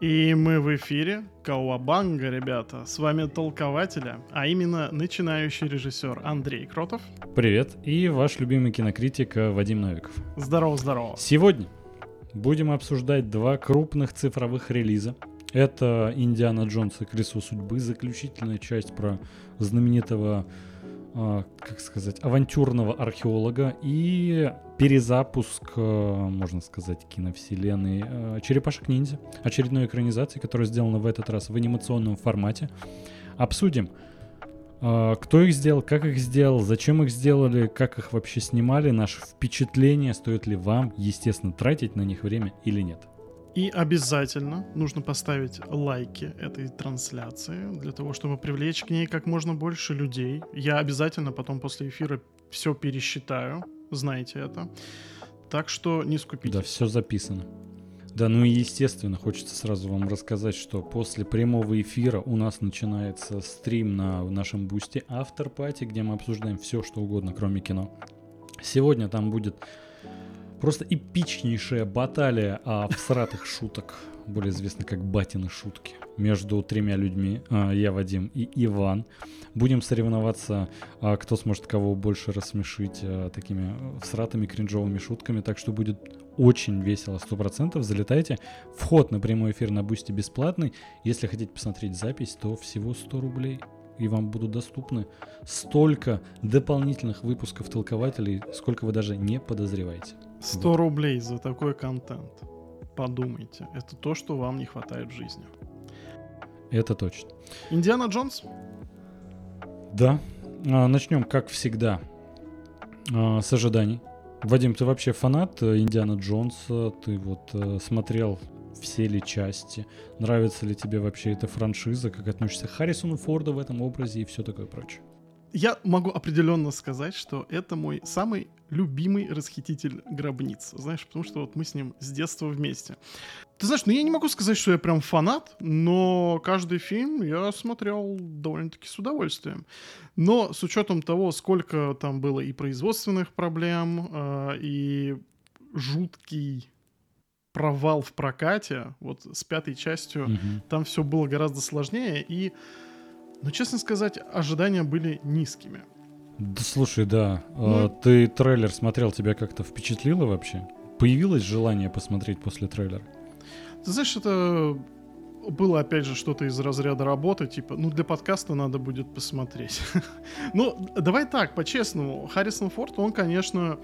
И мы в эфире. Кауабанга, ребята. С вами толкователя, а именно начинающий режиссер Андрей Кротов. Привет. И ваш любимый кинокритик э, Вадим Новиков. Здорово, здорово. Сегодня будем обсуждать два крупных цифровых релиза. Это «Индиана Джонс и Колесо судьбы», заключительная часть про знаменитого как сказать, авантюрного археолога и перезапуск, э, можно сказать, киновселенной э, «Черепашек-ниндзя», очередной экранизации, которая сделана в этот раз в анимационном формате. Обсудим, кто их сделал, как их сделал, зачем их сделали, как их вообще снимали, наши впечатления, стоит ли вам, естественно, тратить на них время или нет. И обязательно нужно поставить лайки этой трансляции для того, чтобы привлечь к ней как можно больше людей. Я обязательно потом после эфира все пересчитаю, знаете это. Так что не скупитесь. Да, все записано. Да, ну и естественно, хочется сразу вам рассказать, что после прямого эфира у нас начинается стрим на нашем бусте After Party, где мы обсуждаем все, что угодно, кроме кино. Сегодня там будет Просто эпичнейшая баталия а, всратых шуток, более известно как батины шутки, между тремя людьми, а, я, Вадим и Иван. Будем соревноваться, а, кто сможет кого больше рассмешить такими всратыми кринжовыми шутками, так что будет очень весело, 100%. Залетайте. Вход на прямой эфир на Бусти бесплатный. Если хотите посмотреть запись, то всего 100 рублей и вам будут доступны столько дополнительных выпусков толкователей, сколько вы даже не подозреваете. 100 рублей за такой контент. Подумайте, это то, что вам не хватает в жизни. Это точно. Индиана Джонс? Да. А, начнем, как всегда, а, с ожиданий. Вадим, ты вообще фанат э, Индиана Джонса? Ты вот э, смотрел все ли части? Нравится ли тебе вообще эта франшиза? Как относишься к Харрисону Форду в этом образе и все такое прочее? Я могу определенно сказать, что это мой самый любимый расхититель гробниц. Знаешь, потому что вот мы с ним с детства вместе. Ты знаешь, ну я не могу сказать, что я прям фанат, но каждый фильм я смотрел довольно-таки с удовольствием. Но с учетом того, сколько там было и производственных проблем, э, и жуткий провал в прокате, вот с пятой частью, угу. там все было гораздо сложнее, и, ну, честно сказать, ожидания были низкими. Да, слушай, да. Ну, а, ты трейлер смотрел, тебя как-то впечатлило вообще? Появилось желание посмотреть после трейлера? Ты знаешь, это было, опять же, что-то из разряда работы, типа, ну, для подкаста надо будет посмотреть. ну, давай так, по-честному, Харрисон Форд, он, конечно,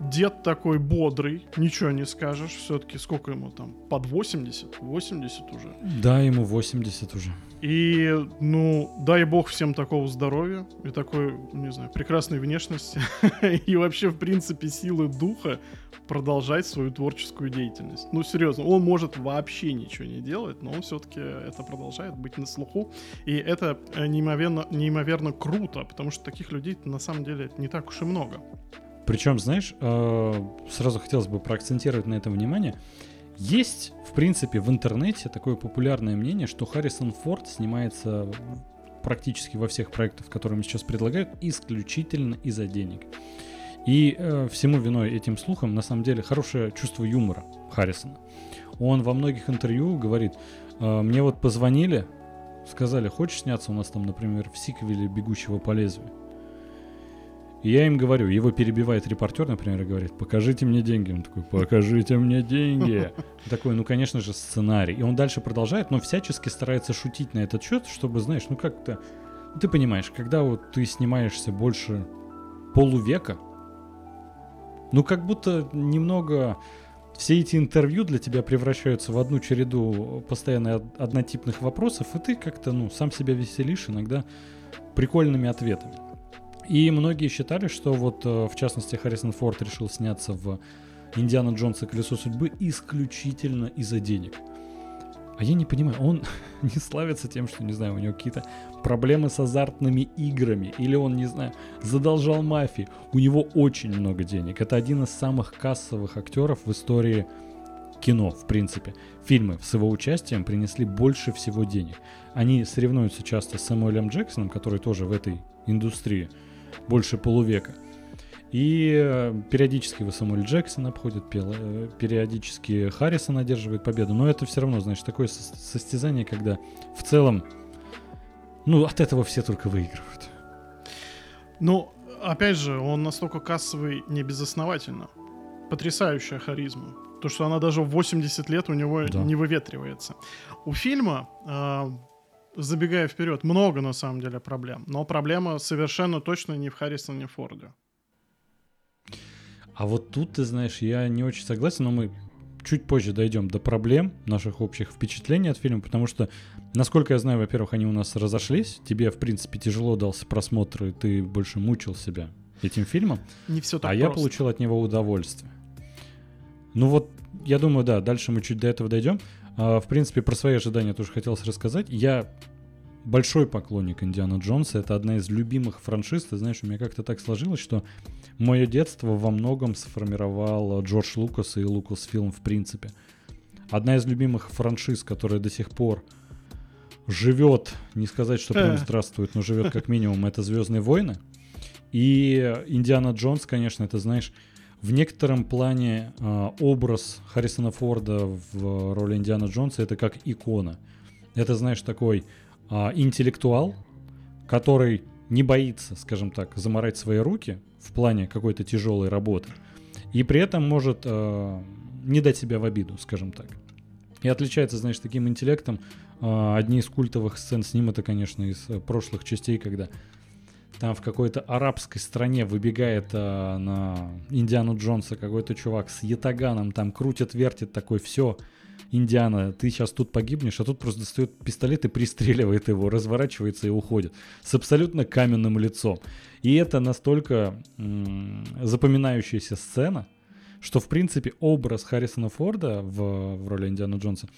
дед такой бодрый, ничего не скажешь. Все-таки сколько ему там? Под 80? 80 уже? Да, ему 80 уже. И, ну, дай бог всем такого здоровья и такой, не знаю, прекрасной внешности и вообще, в принципе, силы духа продолжать свою творческую деятельность. Ну, серьезно, он может вообще ничего не делать, но он все-таки это продолжает быть на слуху. И это э, неимоверно, неимоверно круто, потому что таких людей на самом деле не так уж и много. Причем, знаешь, э, сразу хотелось бы проакцентировать на этом внимание. Есть, в принципе, в интернете такое популярное мнение, что Харрисон Форд снимается практически во всех проектах, которые мы сейчас предлагают, исключительно из-за денег. И э, всему виной этим слухам, на самом деле, хорошее чувство юмора Харрисона. Он во многих интервью говорит, э, мне вот позвонили, сказали, хочешь сняться у нас там, например, в сиквеле «Бегущего по лезвию»? И я им говорю, его перебивает репортер, например, и говорит, покажите мне деньги. Он такой, покажите мне деньги. Такой, ну, конечно же, сценарий. И он дальше продолжает, но всячески старается шутить на этот счет, чтобы, знаешь, ну как-то... Ты понимаешь, когда вот ты снимаешься больше полувека, ну как будто немного все эти интервью для тебя превращаются в одну череду постоянно однотипных вопросов, и ты как-то, ну, сам себя веселишь иногда прикольными ответами. И многие считали, что вот, э, в частности, Харрисон Форд решил сняться в «Индиана Джонса. Колесо судьбы» исключительно из-за денег. А я не понимаю, он не славится тем, что, не знаю, у него какие-то проблемы с азартными играми, или он, не знаю, задолжал мафии. У него очень много денег. Это один из самых кассовых актеров в истории кино, в принципе. Фильмы с его участием принесли больше всего денег. Они соревнуются часто с Сэмюэлем Джексоном, который тоже в этой индустрии больше полувека. И э, периодически его Самуэль Джексон обходит, э, периодически Харрисон одерживает победу. Но это все равно, значит, такое состязание, когда в целом, ну, от этого все только выигрывают. Ну, опять же, он настолько кассовый не безосновательно. Потрясающая харизма. То, что она даже в 80 лет у него да. не выветривается. У фильма, э, забегая вперед, много на самом деле проблем. Но проблема совершенно точно не в Харрисоне Форде. А вот тут, ты знаешь, я не очень согласен, но мы чуть позже дойдем до проблем наших общих впечатлений от фильма, потому что, насколько я знаю, во-первых, они у нас разошлись, тебе, в принципе, тяжело дался просмотр, и ты больше мучил себя этим фильмом, не все так а просто. я получил от него удовольствие. Ну вот, я думаю, да, дальше мы чуть до этого дойдем. А, в принципе, про свои ожидания тоже хотелось рассказать. Я большой поклонник Индиана Джонса. Это одна из любимых франшиз. Ты знаешь, у меня как-то так сложилось, что мое детство во многом сформировал Джордж Лукас и Лукас Фильм в принципе. Одна из любимых франшиз, которая до сих пор живет, не сказать, что прям э. здравствует, но живет как минимум, это Звездные войны. И Индиана Джонс, конечно, это, знаешь, в некотором плане э, образ Харрисона Форда в роли Индиана Джонса это как икона. Это, знаешь, такой а, интеллектуал, который не боится, скажем так, заморать свои руки в плане какой-то тяжелой работы, и при этом может э, не дать себя в обиду, скажем так. И отличается, знаешь, таким интеллектом. Одни из культовых сцен с ним это, конечно, из прошлых частей, когда там в какой-то арабской стране выбегает э, на Индиану Джонса какой-то чувак с ятаганом, там крутит, вертит такой, все, Индиана, ты сейчас тут погибнешь, а тут просто достает пистолет и пристреливает его, разворачивается и уходит с абсолютно каменным лицом. И это настолько м- запоминающаяся сцена, что, в принципе, образ Харрисона Форда в, в роли Индиана Джонса,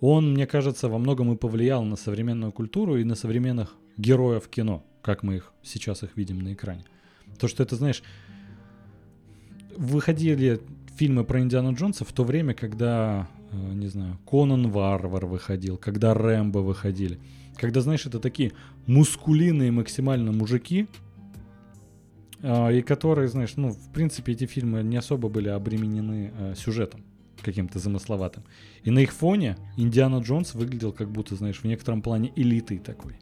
он, мне кажется, во многом и повлиял на современную культуру и на современных героев кино, как мы их сейчас их видим на экране. То, что это, знаешь, выходили фильмы про Индиану Джонса в то время, когда Э, не знаю, Конан Варвар выходил, когда Рэмбо выходили. Когда, знаешь, это такие мускулиные максимально мужики, э, и которые, знаешь, ну, в принципе, эти фильмы не особо были обременены э, сюжетом каким-то замысловатым. И на их фоне Индиана Джонс выглядел как будто, знаешь, в некотором плане элитой такой.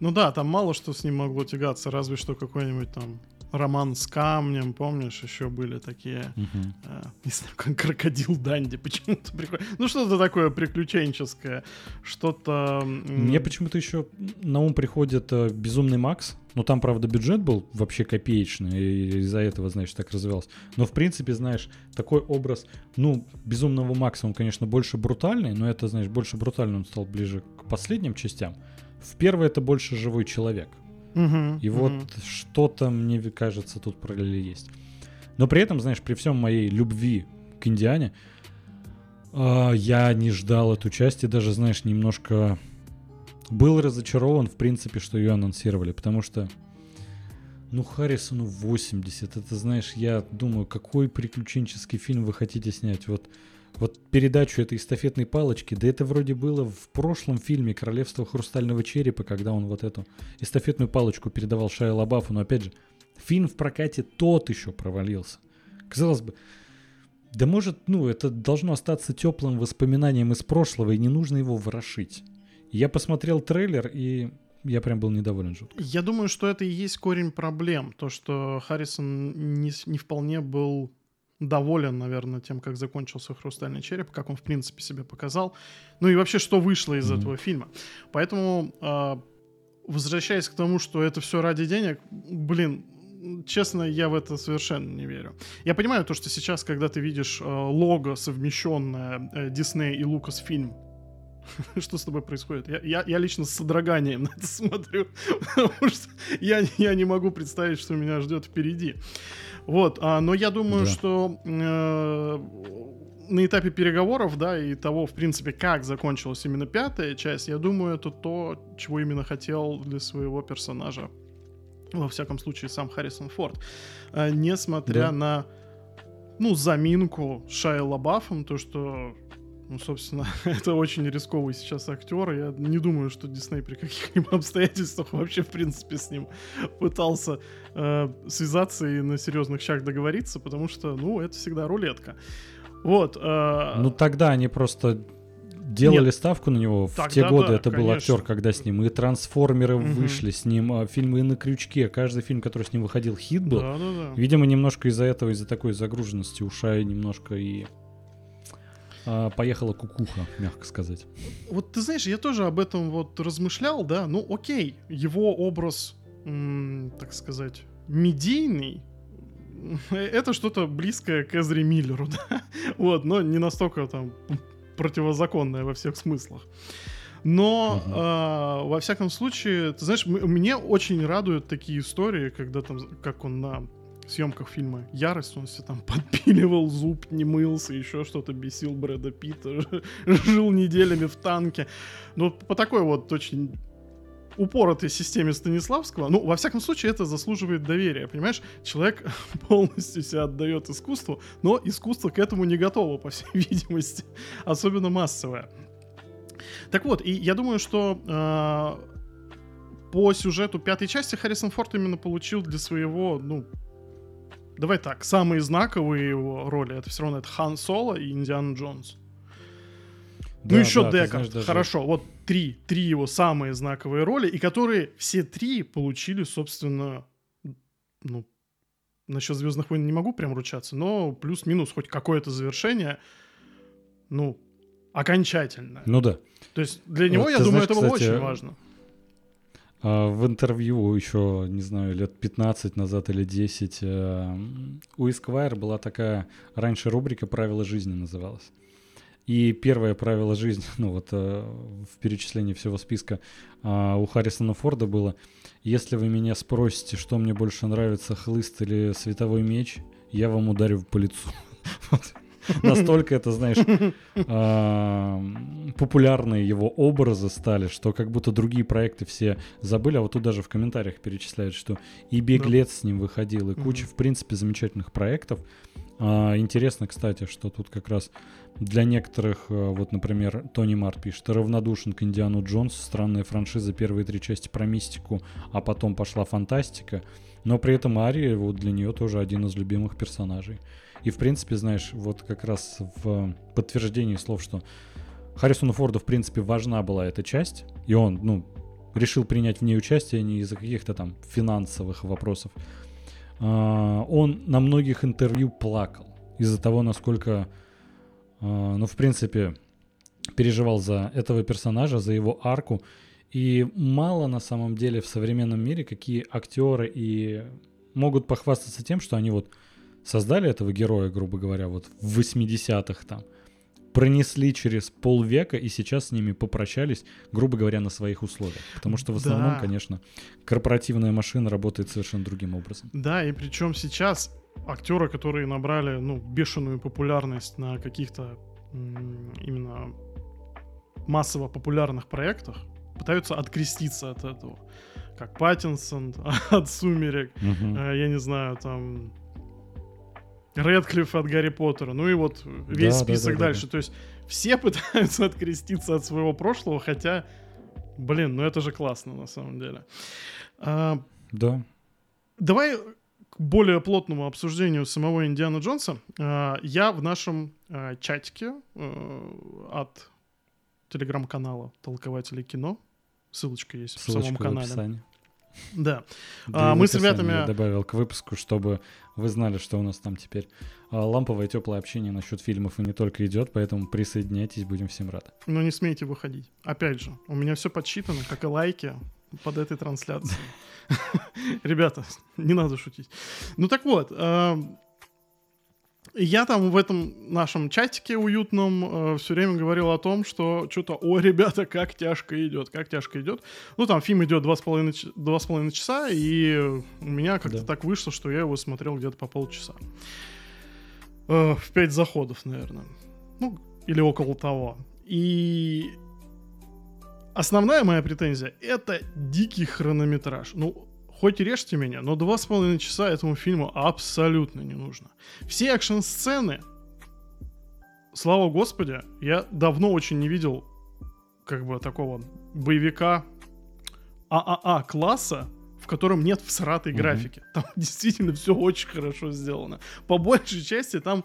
Ну да, там мало что с ним могло тягаться, разве что какой-нибудь там роман с камнем, помнишь, еще были такие, uh-huh. э, не знаю, как крокодил Данди, почему-то приходит. Ну, что-то такое приключенческое, что-то... Мне почему-то еще на ум приходит э, Безумный Макс, ну, там, правда, бюджет был вообще копеечный, и из-за этого, знаешь, так развивался. Но, в принципе, знаешь, такой образ, ну, Безумного Макса, он, конечно, больше брутальный, но это, знаешь, больше брутальный он стал ближе к последним частям. В первый это больше живой человек. Угу, и угу. вот что-то, мне кажется, тут параллели есть. Но при этом, знаешь, при всем моей любви к Индиане, э, я не ждал эту часть и даже, знаешь, немножко был разочарован, в принципе, что ее анонсировали, потому что, ну, Харрисону 80, это, знаешь, я думаю, какой приключенческий фильм вы хотите снять? Вот вот передачу этой эстафетной палочки, да это вроде было в прошлом фильме «Королевство хрустального черепа», когда он вот эту эстафетную палочку передавал Шайя Лабафу, но опять же, фильм в прокате тот еще провалился. Казалось бы, да может, ну, это должно остаться теплым воспоминанием из прошлого, и не нужно его ворошить. Я посмотрел трейлер, и я прям был недоволен жутко. Я думаю, что это и есть корень проблем. То, что Харрисон не, не вполне был доволен, наверное, тем, как закончился «Хрустальный череп», как он, в принципе, себя показал. Ну и вообще, что вышло из mm-hmm. этого фильма. Поэтому, э, возвращаясь к тому, что это все ради денег, блин, честно, я в это совершенно не верю. Я понимаю то, что сейчас, когда ты видишь э, лого, совмещенное э, Disney и Lucasfilm, что с тобой происходит? Я, я, я лично с содроганием на это смотрю, потому что я, я не могу представить, что меня ждет впереди. Вот, а, но я думаю, да. что э, на этапе переговоров, да, и того, в принципе, как закончилась именно пятая часть, я думаю, это то, чего именно хотел для своего персонажа, во всяком случае, сам Харрисон Форд. А, несмотря да. на, ну, заминку Шайя Лабафом, то, что Ну, собственно, это очень рисковый сейчас актер. Я не думаю, что Дисней при каких-либо обстоятельствах вообще, в принципе, с ним пытался э, связаться и на серьезных шаг договориться, потому что, ну, это всегда рулетка. Вот. Э... Ну, тогда они просто делали Нет, ставку на него. В те годы да, это конечно. был актер, когда с ним и трансформеры угу. вышли, с ним а, фильмы на крючке. Каждый фильм, который с ним выходил, хит был. Да, да, да. Видимо, немножко из-за этого, из-за такой загруженности ушай немножко и поехала кукуха, мягко сказать. Вот ты знаешь, я тоже об этом вот размышлял, да, ну окей, его образ, так сказать, медийный, это что-то близкое к Эзри Миллеру, да, вот, но не настолько там противозаконное во всех смыслах. Но угу. э, во всяком случае, ты знаешь, мне очень радуют такие истории, когда там, как он на съемках фильма «Ярость», он себе там подпиливал зуб, не мылся, еще что-то бесил Брэда Питта, жил неделями в танке. Ну, по такой вот очень упоротой системе Станиславского, ну, во всяком случае, это заслуживает доверия, понимаешь? Человек полностью себя отдает искусству, но искусство к этому не готово, по всей видимости, особенно массовое. Так вот, и я думаю, что э, по сюжету пятой части Харрисон Форд именно получил для своего, ну, давай так, самые знаковые его роли, это все равно это Хан Соло и Индиана Джонс. Ну, да, ну еще да, Декард, даже... хорошо, вот три, три его самые знаковые роли, и которые все три получили, собственно, ну, насчет Звездных войн не могу прям ручаться, но плюс-минус хоть какое-то завершение, ну, окончательное. Ну да. То есть для него, вот, я думаю, знаешь, это было кстати, очень важно. А, в интервью еще, не знаю, лет 15 назад или 10 э, у Esquire была такая раньше рубрика «Правила жизни» называлась. И первое правило жизни, ну вот э, в перечислении всего списка а, у Харрисона Форда было, если вы меня спросите, что мне больше нравится, хлыст или световой меч, я вам ударю по лицу. Настолько это, знаешь, а, популярные его образы стали, что как будто другие проекты все забыли. А вот тут даже в комментариях перечисляют, что и «Беглец» с ним выходил, и куча, в принципе, замечательных проектов. А, интересно, кстати, что тут как раз для некоторых, э, вот, например, Тони Март пишет, равнодушен к Индиану Джонсу, странная франшиза, первые три части про мистику, а потом пошла фантастика, но при этом Ария вот для нее тоже один из любимых персонажей. И, в принципе, знаешь, вот как раз в подтверждении слов, что Харрисону Форду, в принципе, важна была эта часть, и он, ну, решил принять в ней участие не из-за каких-то там финансовых вопросов. А, он на многих интервью плакал из-за того, насколько, а, ну, в принципе, переживал за этого персонажа, за его арку. И мало на самом деле в современном мире какие актеры и могут похвастаться тем, что они вот создали этого героя, грубо говоря, вот в 80-х там, пронесли через полвека и сейчас с ними попрощались, грубо говоря, на своих условиях. Потому что в основном, да. конечно, корпоративная машина работает совершенно другим образом. Да, и причем сейчас актеры, которые набрали ну, бешеную популярность на каких-то именно массово популярных проектах, пытаются откреститься от этого. Как Паттинсон от Сумерек, угу. я не знаю, там Редклифф от Гарри Поттера, ну и вот весь да, список да, да, дальше. Да, да. То есть все пытаются откреститься от своего прошлого, хотя, блин, ну это же классно на самом деле. А, да. Давай к более плотному обсуждению самого Индиана Джонса. А, я в нашем а, чатике а, от телеграм-канала Толкователи кино, ссылочка есть ссылочка в самом канале. В описании. Да. а, мы с ребятами... Я добавил к выпуску, чтобы вы знали, что у нас там теперь а, ламповое теплое общение насчет фильмов и не только идет, поэтому присоединяйтесь, будем всем рады. Но не смейте выходить. Опять же, у меня все подсчитано, как и лайки под этой трансляцией. Ребята, не надо шутить. Ну так вот, а, я там в этом нашем чатике уютном э, все время говорил о том, что что-то, о, ребята, как тяжко идет, как тяжко идет. Ну, там фильм идет два с половиной, два с половиной часа, и у меня как-то да. так вышло, что я его смотрел где-то по полчаса. Э, в пять заходов, наверное. Ну, или около того. И основная моя претензия — это дикий хронометраж. Ну, хоть режьте меня, но два с половиной часа этому фильму абсолютно не нужно. Все экшн-сцены слава господи, я давно очень не видел как бы такого боевика ААА класса, в котором нет всратой mm-hmm. графики. Там действительно все очень хорошо сделано. По большей части там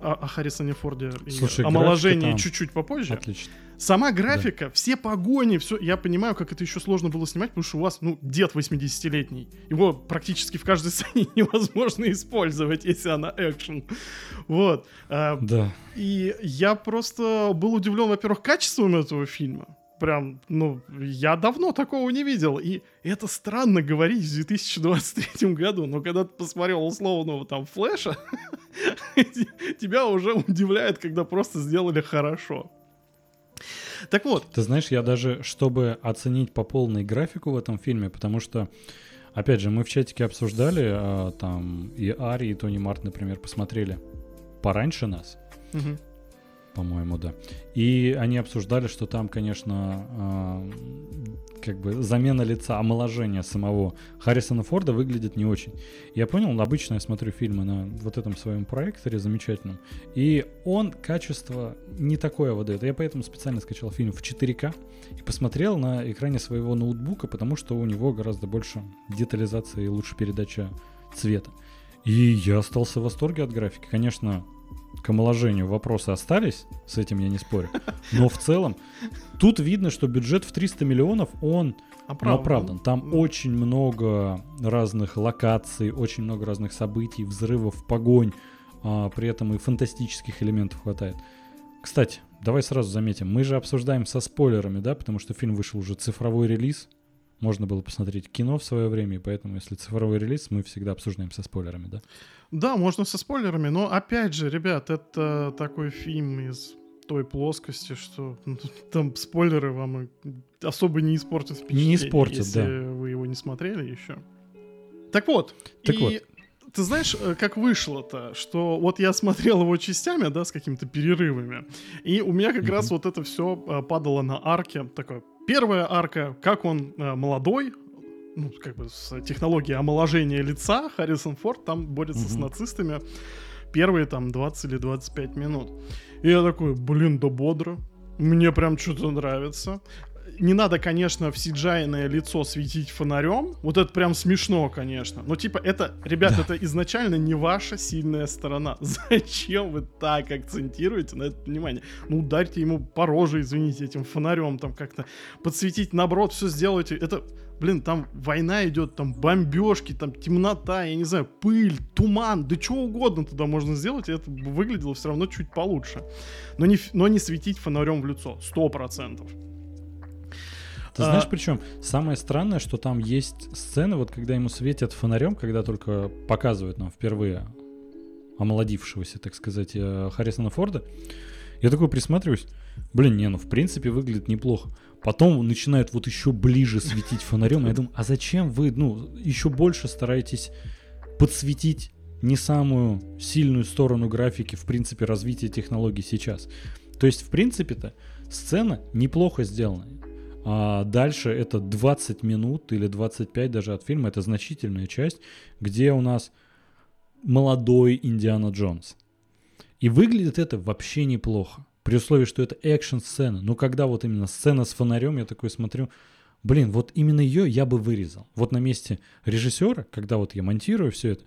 о, о Харрисоне Форде Слушай, и омоложении там... чуть-чуть попозже. Отлично. Сама графика, да. все погони, все. Я понимаю, как это еще сложно было снимать, потому что у вас, ну, дед 80-летний. Его практически в каждой сцене невозможно использовать, если она экшен. Вот. А, да. И я просто был удивлен, во-первых, качеством этого фильма. Прям, ну, я давно такого не видел. И это странно говорить в 2023 году, но когда ты посмотрел условного там флеша, тебя уже удивляет, когда просто сделали хорошо. Так вот. Ты знаешь, я даже, чтобы оценить по полной графику в этом фильме, потому что, опять же, мы в чатике обсуждали, а, там и Ари, и Тони Март, например, посмотрели пораньше нас. Угу по-моему, да. И они обсуждали, что там, конечно, э, как бы замена лица, омоложение самого Харрисона Форда выглядит не очень. Я понял, обычно я смотрю фильмы на вот этом своем проекторе замечательном, и он качество не такое выдает. Я поэтому специально скачал фильм в 4К и посмотрел на экране своего ноутбука, потому что у него гораздо больше детализации и лучше передача цвета. И я остался в восторге от графики. Конечно, к омоложению вопросы остались, с этим я не спорю. Но в целом, тут видно, что бюджет в 300 миллионов, он оправдан. оправдан. Там да. очень много разных локаций, очень много разных событий, взрывов, погонь, а, при этом и фантастических элементов хватает. Кстати, давай сразу заметим, мы же обсуждаем со спойлерами, да, потому что фильм вышел уже цифровой релиз, можно было посмотреть кино в свое время, и поэтому, если цифровой релиз, мы всегда обсуждаем со спойлерами, да? Да, можно со спойлерами, но опять же, ребят, это такой фильм из той плоскости, что ну, там спойлеры вам особо не испортят впечатление, не испортят, если да. вы его не смотрели еще. Так вот, так и вот. ты знаешь, э, как вышло-то, что вот я смотрел его частями, да, с какими-то перерывами, и у меня как mm-hmm. раз вот это все э, падало на арке, такое первая арка, как он э, молодой, ну, как бы с технологией омоложения лица, Харрисон Форд там борется mm-hmm. с нацистами первые там 20 или 25 минут. И я такой, блин, да бодро. Мне прям что-то нравится не надо, конечно, в cgi лицо светить фонарем. Вот это прям смешно, конечно. Но типа это, ребят, да. это изначально не ваша сильная сторона. Зачем вы так акцентируете на это внимание? Ну, ударьте ему по роже, извините, этим фонарем там как-то подсветить, наоборот, все сделайте. Это, блин, там война идет, там бомбежки, там темнота, я не знаю, пыль, туман, да что угодно туда можно сделать, и это выглядело все равно чуть получше. Но не, но не светить фонарем в лицо, сто процентов. Ты знаешь, а... причем самое странное, что там есть сцены, вот когда ему светят фонарем, когда только показывают нам впервые омолодившегося, так сказать, э, Харрисона Форда. Я такой присматриваюсь, блин, не, ну в принципе выглядит неплохо. Потом начинают вот еще ближе светить фонарем, и я думаю, а зачем вы, ну, еще больше стараетесь подсветить не самую сильную сторону графики, в принципе, развития технологий сейчас. То есть, в принципе-то, сцена неплохо сделана. А дальше это 20 минут или 25 даже от фильма. Это значительная часть, где у нас молодой Индиана Джонс. И выглядит это вообще неплохо. При условии, что это экшн-сцена. Но когда вот именно сцена с фонарем, я такой смотрю, блин, вот именно ее я бы вырезал. Вот на месте режиссера, когда вот я монтирую все это,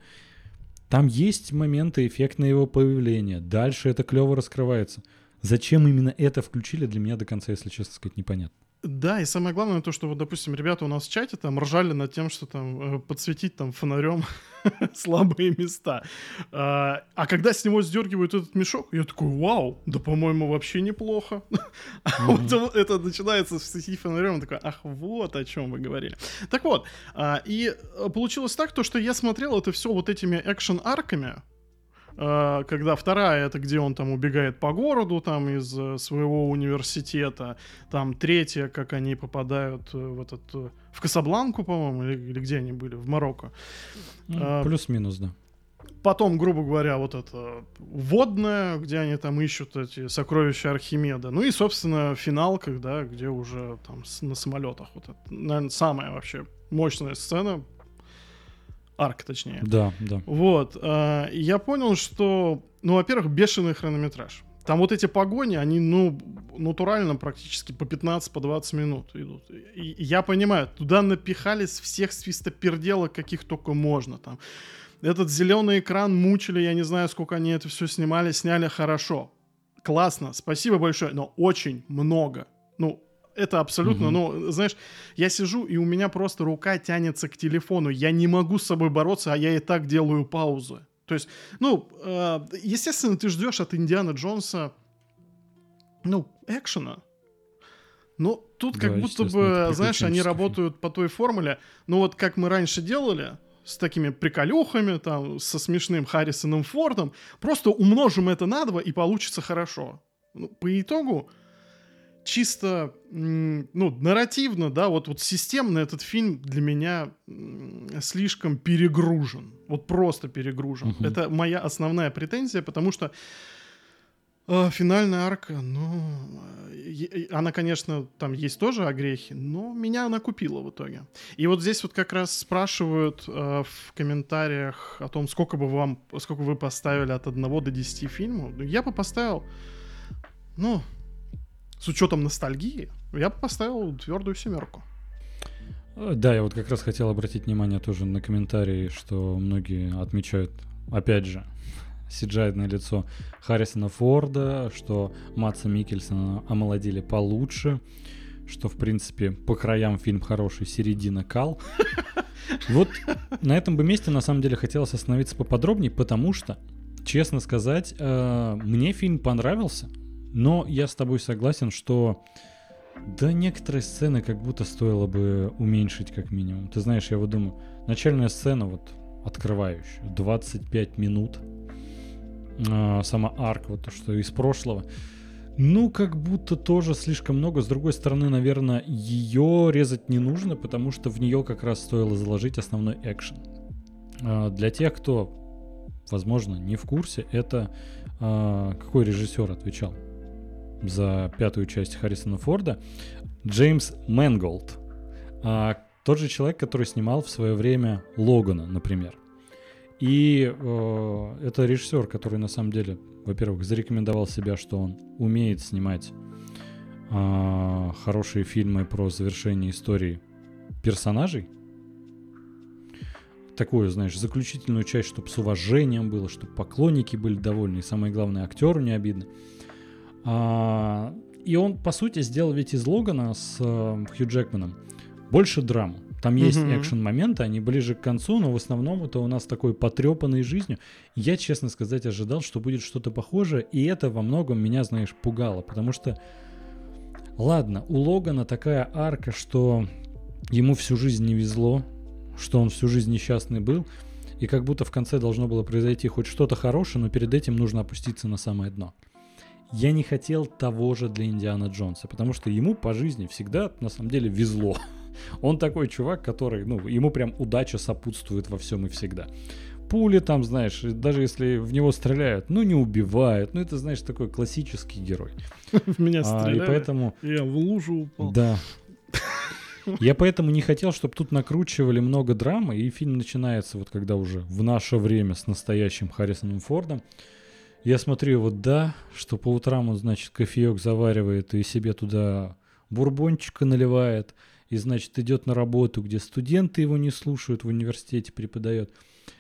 там есть моменты эффектного его появления. Дальше это клево раскрывается. Зачем именно это включили, для меня до конца, если честно сказать, непонятно. Да, и самое главное то, что вот, допустим, ребята у нас в чате там ржали над тем, что там э, подсветить там фонарем слабые места. А, а когда с него сдергивают этот мешок, я такой, вау, да, по-моему, вообще неплохо. А вот это начинается светить фонарем, такой, ах, вот о чем вы говорили. Так вот, а, и э, получилось так, то, что я смотрел это все вот этими экшен-арками, когда вторая это где он там убегает по городу там из э, своего университета, там третья, как они попадают э, в этот в Касабланку, по-моему, или, или где они были, в Марокко. Ну, плюс-минус, да. Потом, грубо говоря, вот это водное, где они там ищут эти сокровища Архимеда. Ну и, собственно, финал, когда, где уже там на самолетах. Вот это, наверное, самая вообще мощная сцена, арк, точнее. Да, да. Вот. Э, я понял, что, ну, во-первых, бешеный хронометраж. Там вот эти погони, они, ну, натурально практически по 15, по 20 минут идут. И я понимаю, туда напихались всех свистоперделок, каких только можно. Там. Этот зеленый экран мучили, я не знаю, сколько они это все снимали, сняли хорошо. Классно, спасибо большое, но очень много. Ну, это абсолютно, угу. ну, знаешь, я сижу, и у меня просто рука тянется к телефону. Я не могу с собой бороться, а я и так делаю паузы. То есть, ну, э, естественно, ты ждешь от Индиана Джонса, ну, экшена. Но тут да, как будто бы, знаешь, они работают по той формуле. Ну вот как мы раньше делали, с такими приколюхами, там, со смешным Харрисоном Фордом, просто умножим это на два, и получится хорошо. Ну, по итогу, чисто, ну, нарративно, да, вот, вот системно этот фильм для меня слишком перегружен. Вот просто перегружен. Uh-huh. Это моя основная претензия, потому что э, финальная арка, ну, э, она, конечно, там есть тоже огрехи, но меня она купила в итоге. И вот здесь вот как раз спрашивают э, в комментариях о том, сколько бы вам, сколько вы поставили от 1 до 10 фильму. Я бы поставил, ну, с учетом ностальгии, я бы поставил твердую семерку. Э, да, я вот как раз хотел обратить внимание тоже на комментарии, что многие отмечают, опять же, сиджайное лицо Харрисона Форда, что Матса Микельсона омолодили получше, что, в принципе, по краям фильм хороший, середина кал. Вот на этом бы месте, на самом деле, хотелось остановиться поподробнее, потому что, честно сказать, э, мне фильм понравился. Но я с тобой согласен, что да некоторые сцены как будто стоило бы уменьшить как минимум. Ты знаешь, я вот думаю, начальная сцена вот открывающая, 25 минут, а, сама арк, вот то, что из прошлого, ну, как будто тоже слишком много. С другой стороны, наверное, ее резать не нужно, потому что в нее как раз стоило заложить основной экшен. А, для тех, кто, возможно, не в курсе, это а, какой режиссер отвечал? За пятую часть Харрисона Форда, Джеймс Мэнголд. А, тот же человек, который снимал в свое время Логана, например. И э, это режиссер, который на самом деле, во-первых, зарекомендовал себя, что он умеет снимать э, хорошие фильмы про завершение истории персонажей. Такую, знаешь, заключительную часть, чтобы с уважением было, чтобы поклонники были довольны, и самое главное, актеру не обидно. И он, по сути, сделал ведь из Логана с э, Хью Джекманом больше драму. Там есть mm-hmm. экшен-моменты, они ближе к концу, но в основном это у нас такой потрепанной жизнью. Я, честно сказать, ожидал, что будет что-то похожее, и это во многом меня, знаешь, пугало, потому что, ладно, у Логана такая арка, что ему всю жизнь не везло, что он всю жизнь несчастный был, и как будто в конце должно было произойти хоть что-то хорошее, но перед этим нужно опуститься на самое дно я не хотел того же для Индиана Джонса, потому что ему по жизни всегда, на самом деле, везло. Он такой чувак, который, ну, ему прям удача сопутствует во всем и всегда. Пули там, знаешь, даже если в него стреляют, ну, не убивают. Ну, это, знаешь, такой классический герой. В меня стреляли, а, и поэтому... я в лужу упал. Да. Я поэтому не хотел, чтобы тут накручивали много драмы, и фильм начинается вот когда уже в наше время с настоящим Харрисоном Фордом. Я смотрю, вот да, что по утрам он, значит, кофеек заваривает и себе туда бурбончика наливает, и, значит, идет на работу, где студенты его не слушают, в университете преподает,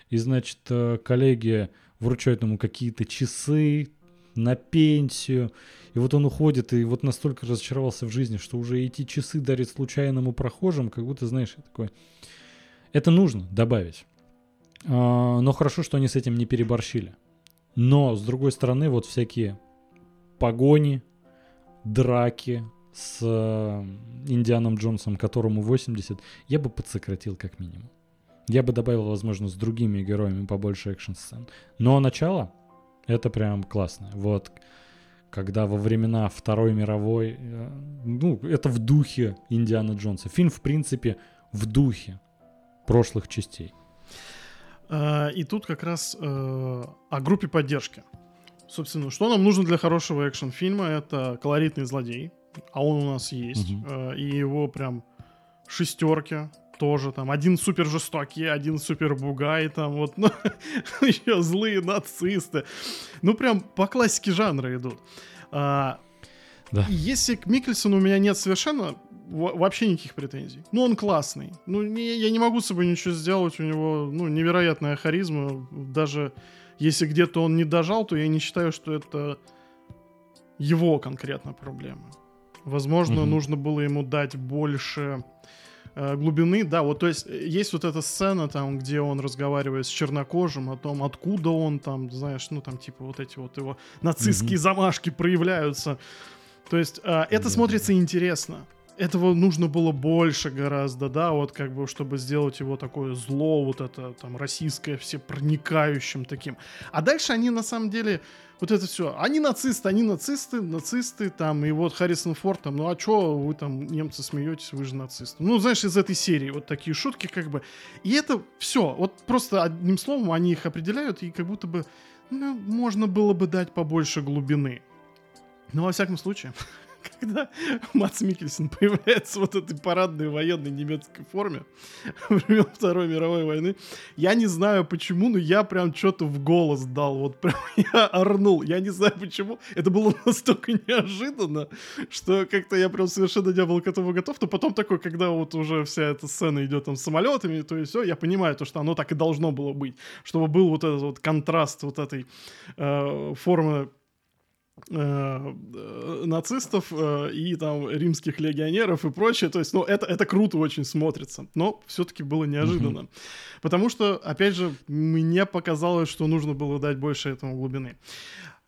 и, значит, э, коллеги вручают ему какие-то часы на пенсию, и вот он уходит, и вот настолько разочаровался в жизни, что уже эти часы дарит случайному прохожим, как будто, знаешь, такое... Это нужно добавить. А, но хорошо, что они с этим не переборщили. Но, с другой стороны, вот всякие погони, драки с э, Индианом Джонсом, которому 80, я бы подсократил как минимум. Я бы добавил, возможно, с другими героями побольше экшн-сцен. Но начало — это прям классно. Вот когда во времена Второй мировой, э, ну, это в духе Индиана Джонса. Фильм, в принципе, в духе прошлых частей. А, и тут как раз э, о группе поддержки. Собственно, что нам нужно для хорошего экшн-фильма? Это колоритный злодей, а он у нас есть. Угу. И его прям шестерки. тоже там один супер жестокий, один супер бугай, там вот, ну, еще злые нацисты. Ну, прям по классике жанра идут. А, да. Если к Микельсону у меня нет совершенно вообще никаких претензий. Ну, он классный. Ну, не, я не могу с собой ничего сделать. У него, ну, невероятная харизма. Даже если где-то он не дожал, то я не считаю, что это его конкретно проблема. Возможно, угу. нужно было ему дать больше э, глубины. Да, вот то есть э, есть вот эта сцена там, где он разговаривает с чернокожим о том, откуда он там, знаешь, ну там типа вот эти вот его нацистские угу. замашки проявляются. То есть э, это смотрится интересно этого нужно было больше гораздо, да, вот как бы, чтобы сделать его такое зло, вот это там российское, все проникающим таким. А дальше они на самом деле, вот это все, они нацисты, они нацисты, нацисты, там, и вот Харрисон Форд, там, ну а чё вы там, немцы, смеетесь, вы же нацисты. Ну, знаешь, из этой серии вот такие шутки, как бы. И это все, вот просто одним словом они их определяют, и как будто бы, ну, можно было бы дать побольше глубины. Но во всяком случае, когда Мац Микельсон появляется вот этой парадной военной немецкой форме времен Второй мировой войны, я не знаю почему, но я прям что-то в голос дал, вот прям я орнул, я не знаю почему, это было настолько неожиданно, что как-то я прям совершенно не был к этому готов, но потом такой, когда вот уже вся эта сцена идет там самолетами, то есть все, я понимаю то, что оно так и должно было быть, чтобы был вот этот вот контраст вот этой э, формы нацистов э, и там римских легионеров и прочее. То есть, ну, это, это круто очень смотрится. Но все-таки было неожиданно. Mm-hmm. Потому что, опять же, мне показалось, что нужно было дать больше этому глубины.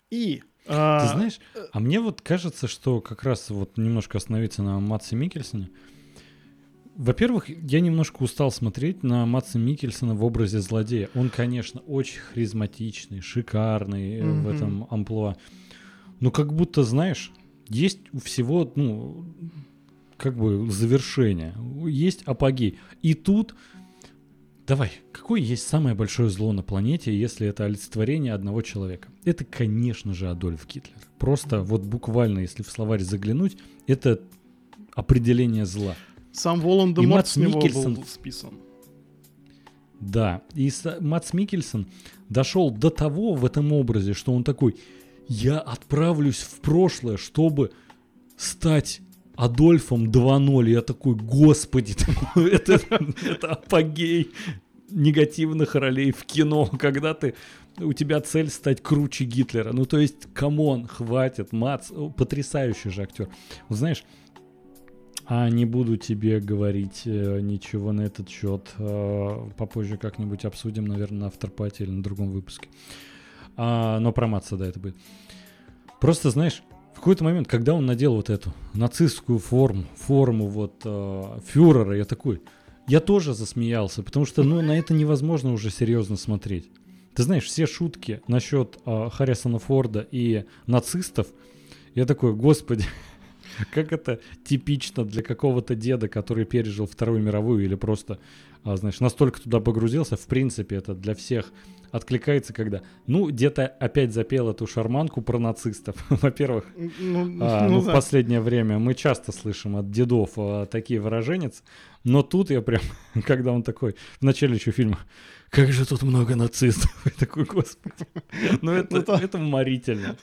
И а, Ты знаешь, а мне вот кажется, что как раз вот немножко остановиться на Матсе Микельсоне. Во-первых, я немножко устал смотреть на Матса Микельсона в образе злодея. Он, конечно, очень харизматичный, шикарный mm-hmm. в этом амплуа. Ну, как будто, знаешь, есть у всего, ну, как бы завершение, есть апогей. И тут, давай, какое есть самое большое зло на планете, если это олицетворение одного человека? Это, конечно же, Адольф Гитлер. Просто вот буквально, если в словарь заглянуть, это определение зла. Сам Волан-де-Морт с него Микельсон... был списан. Да, и Мадс Микельсон дошел до того в этом образе, что он такой, я отправлюсь в прошлое, чтобы стать Адольфом 2.0. Я такой, господи, это, это апогей негативных ролей в кино, когда ты у тебя цель стать круче Гитлера. Ну, то есть, come on, хватит, Мадс, потрясающий же актер. Вот знаешь, а не буду тебе говорить э, ничего на этот счет. Э, попозже как-нибудь обсудим, наверное, на авторпате или на другом выпуске. А, но про Матса, да, это будет. Просто, знаешь, в какой-то момент, когда он надел вот эту нацистскую форму, форму вот э, фюрера, я такой, я тоже засмеялся, потому что, ну, на это невозможно уже серьезно смотреть. Ты знаешь, все шутки насчет э, Харрисона Форда и нацистов, я такой, господи, как это типично для какого-то деда, который пережил Вторую мировую или просто, а, знаешь, настолько туда погрузился. В принципе, это для всех откликается, когда, ну, где-то опять запел эту шарманку про нацистов. Во-первых, ну, а, ну, ну да. в последнее время мы часто слышим от дедов а, такие выражения, но тут я прям, когда он такой, в начале еще фильма, как же тут много нацистов. Я такой, господи. Ну, это, ну, это уморительно.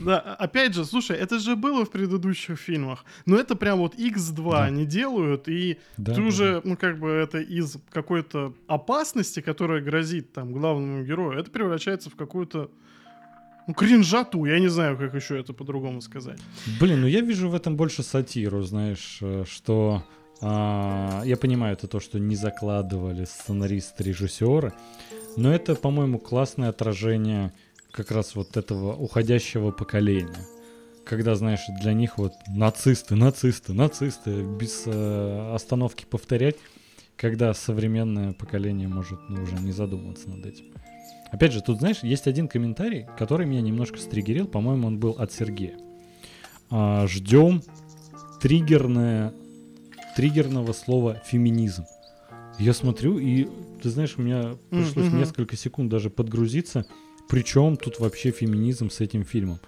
Да, опять же, слушай, это же было в предыдущих фильмах. Но это прям вот X2 да. они делают, и да, ты да, уже, да. ну, как бы это из какой-то опасности, которая грозит там главному герою, это превращается в какую-то ну, кринжату, я не знаю, как еще это по-другому сказать. Блин, ну я вижу в этом больше сатиру, знаешь, э, что а, я понимаю, это то, что не закладывали сценаристы, режиссеры, но это, по-моему, классное отражение как раз вот этого уходящего поколения. Когда, знаешь, для них вот нацисты, нацисты, нацисты, без э, остановки повторять, когда современное поколение может ну, уже не задумываться над этим. Опять же, тут, знаешь, есть один комментарий, который меня немножко стригерил, по-моему, он был от Сергея. А, ждем триггерное триггерного слова феминизм. Я смотрю, и ты знаешь, у меня пришлось mm-hmm. несколько секунд даже подгрузиться, причем тут вообще феминизм с этим фильмом.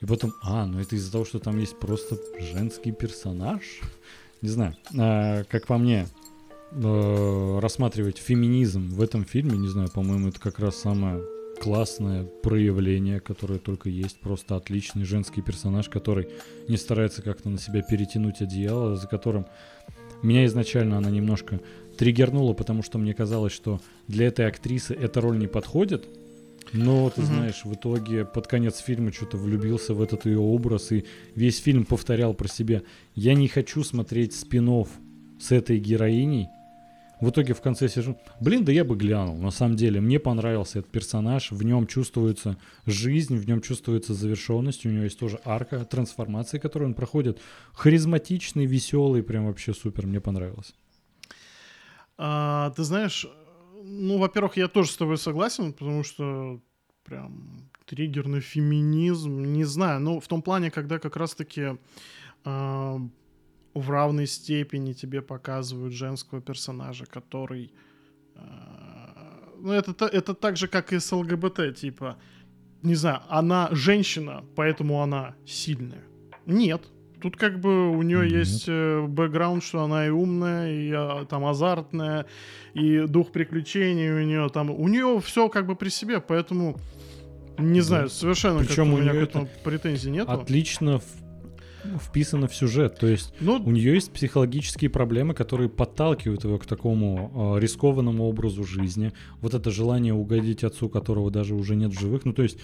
И потом, а, ну это из-за того, что там есть просто женский персонаж. Не знаю, а, как по мне, э, рассматривать феминизм в этом фильме, не знаю, по-моему, это как раз самое классное проявление, которое только есть. Просто отличный женский персонаж, который не старается как-то на себя перетянуть одеяло, за которым меня изначально она немножко триггернула, потому что мне казалось, что для этой актрисы эта роль не подходит. Но, ты знаешь, в итоге под конец фильма что-то влюбился в этот ее образ и весь фильм повторял про себя. Я не хочу смотреть спин с этой героиней. В итоге в конце сижу, блин, да я бы глянул. На самом деле, мне понравился этот персонаж, в нем чувствуется жизнь, в нем чувствуется завершенность, у него есть тоже арка трансформации, которую он проходит. Харизматичный, веселый, прям вообще супер, мне понравилось. А, ты знаешь, ну, во-первых, я тоже с тобой согласен, потому что прям триггерный феминизм, не знаю, ну, в том плане, когда как раз-таки э, в равной степени тебе показывают женского персонажа, который... Э, ну, это, это так же, как и с ЛГБТ, типа, не знаю, она женщина, поэтому она сильная. Нет, Тут как бы у нее mm-hmm. есть э, бэкграунд, что она и умная, и э, там азартная, и дух приключений у нее там. У нее все как бы при себе, поэтому не знаю, совершенно Причем у, меня нее к этому претензий нет. Отлично в вписано в сюжет. То есть ну, у нее есть психологические проблемы, которые подталкивают его к такому э, рискованному образу жизни. Вот это желание угодить отцу, которого даже уже нет в живых. Ну, то есть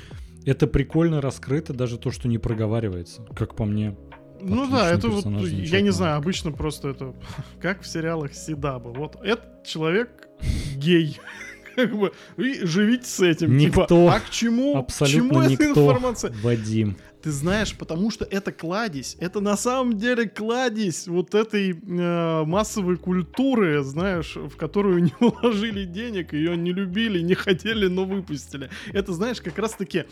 это прикольно раскрыто, даже то, что не проговаривается, как по мне. Ну да, это вот, я не знаю, обычно просто это, как в сериалах Сидаба. Вот этот человек гей. Как бы, и живите с этим. Никто, типа, а к чему? Абсолютно к чему никто, эта информация? Вадим. Ты знаешь, потому что это кладезь. Это на самом деле кладезь вот этой э, массовой культуры, знаешь, в которую не вложили денег, ее не любили, не хотели, но выпустили. Это, знаешь, как раз-таки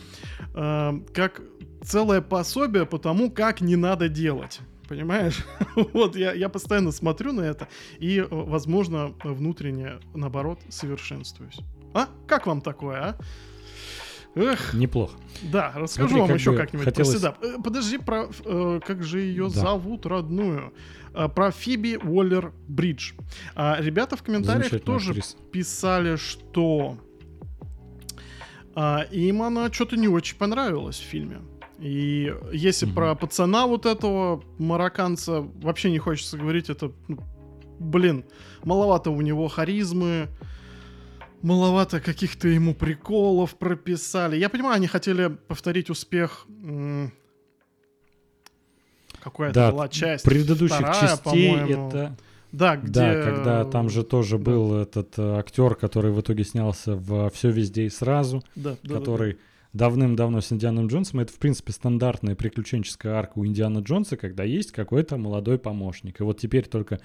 э, как целое пособие по тому, как не надо делать. Понимаешь? вот я, я постоянно смотрю на это и, э, возможно, внутренне, наоборот, совершенствуюсь. А? Как вам такое, а? Эх. Неплохо. Да, расскажу Смотри, вам как еще как-нибудь хотелось... про седап. Э, подожди, про э, как же ее да. зовут родную? Э, про Фиби Уоллер Бридж. А, ребята в комментариях тоже актриса. писали, что а, им она что-то не очень понравилась в фильме. И если угу. про пацана вот этого марокканца вообще не хочется говорить, это, ну, блин, маловато у него харизмы, маловато каких-то ему приколов прописали. Я понимаю, они хотели повторить успех какая-то да, была часть. Предыдущих вторая, частей это. Да, где... Да, когда там же тоже да. был этот э, актер, который в итоге снялся в «Все везде и сразу», да, да, который да, да давным-давно с Индианом Джонсом. Это, в принципе, стандартная приключенческая арка у Индиана Джонса, когда есть какой-то молодой помощник. И вот теперь только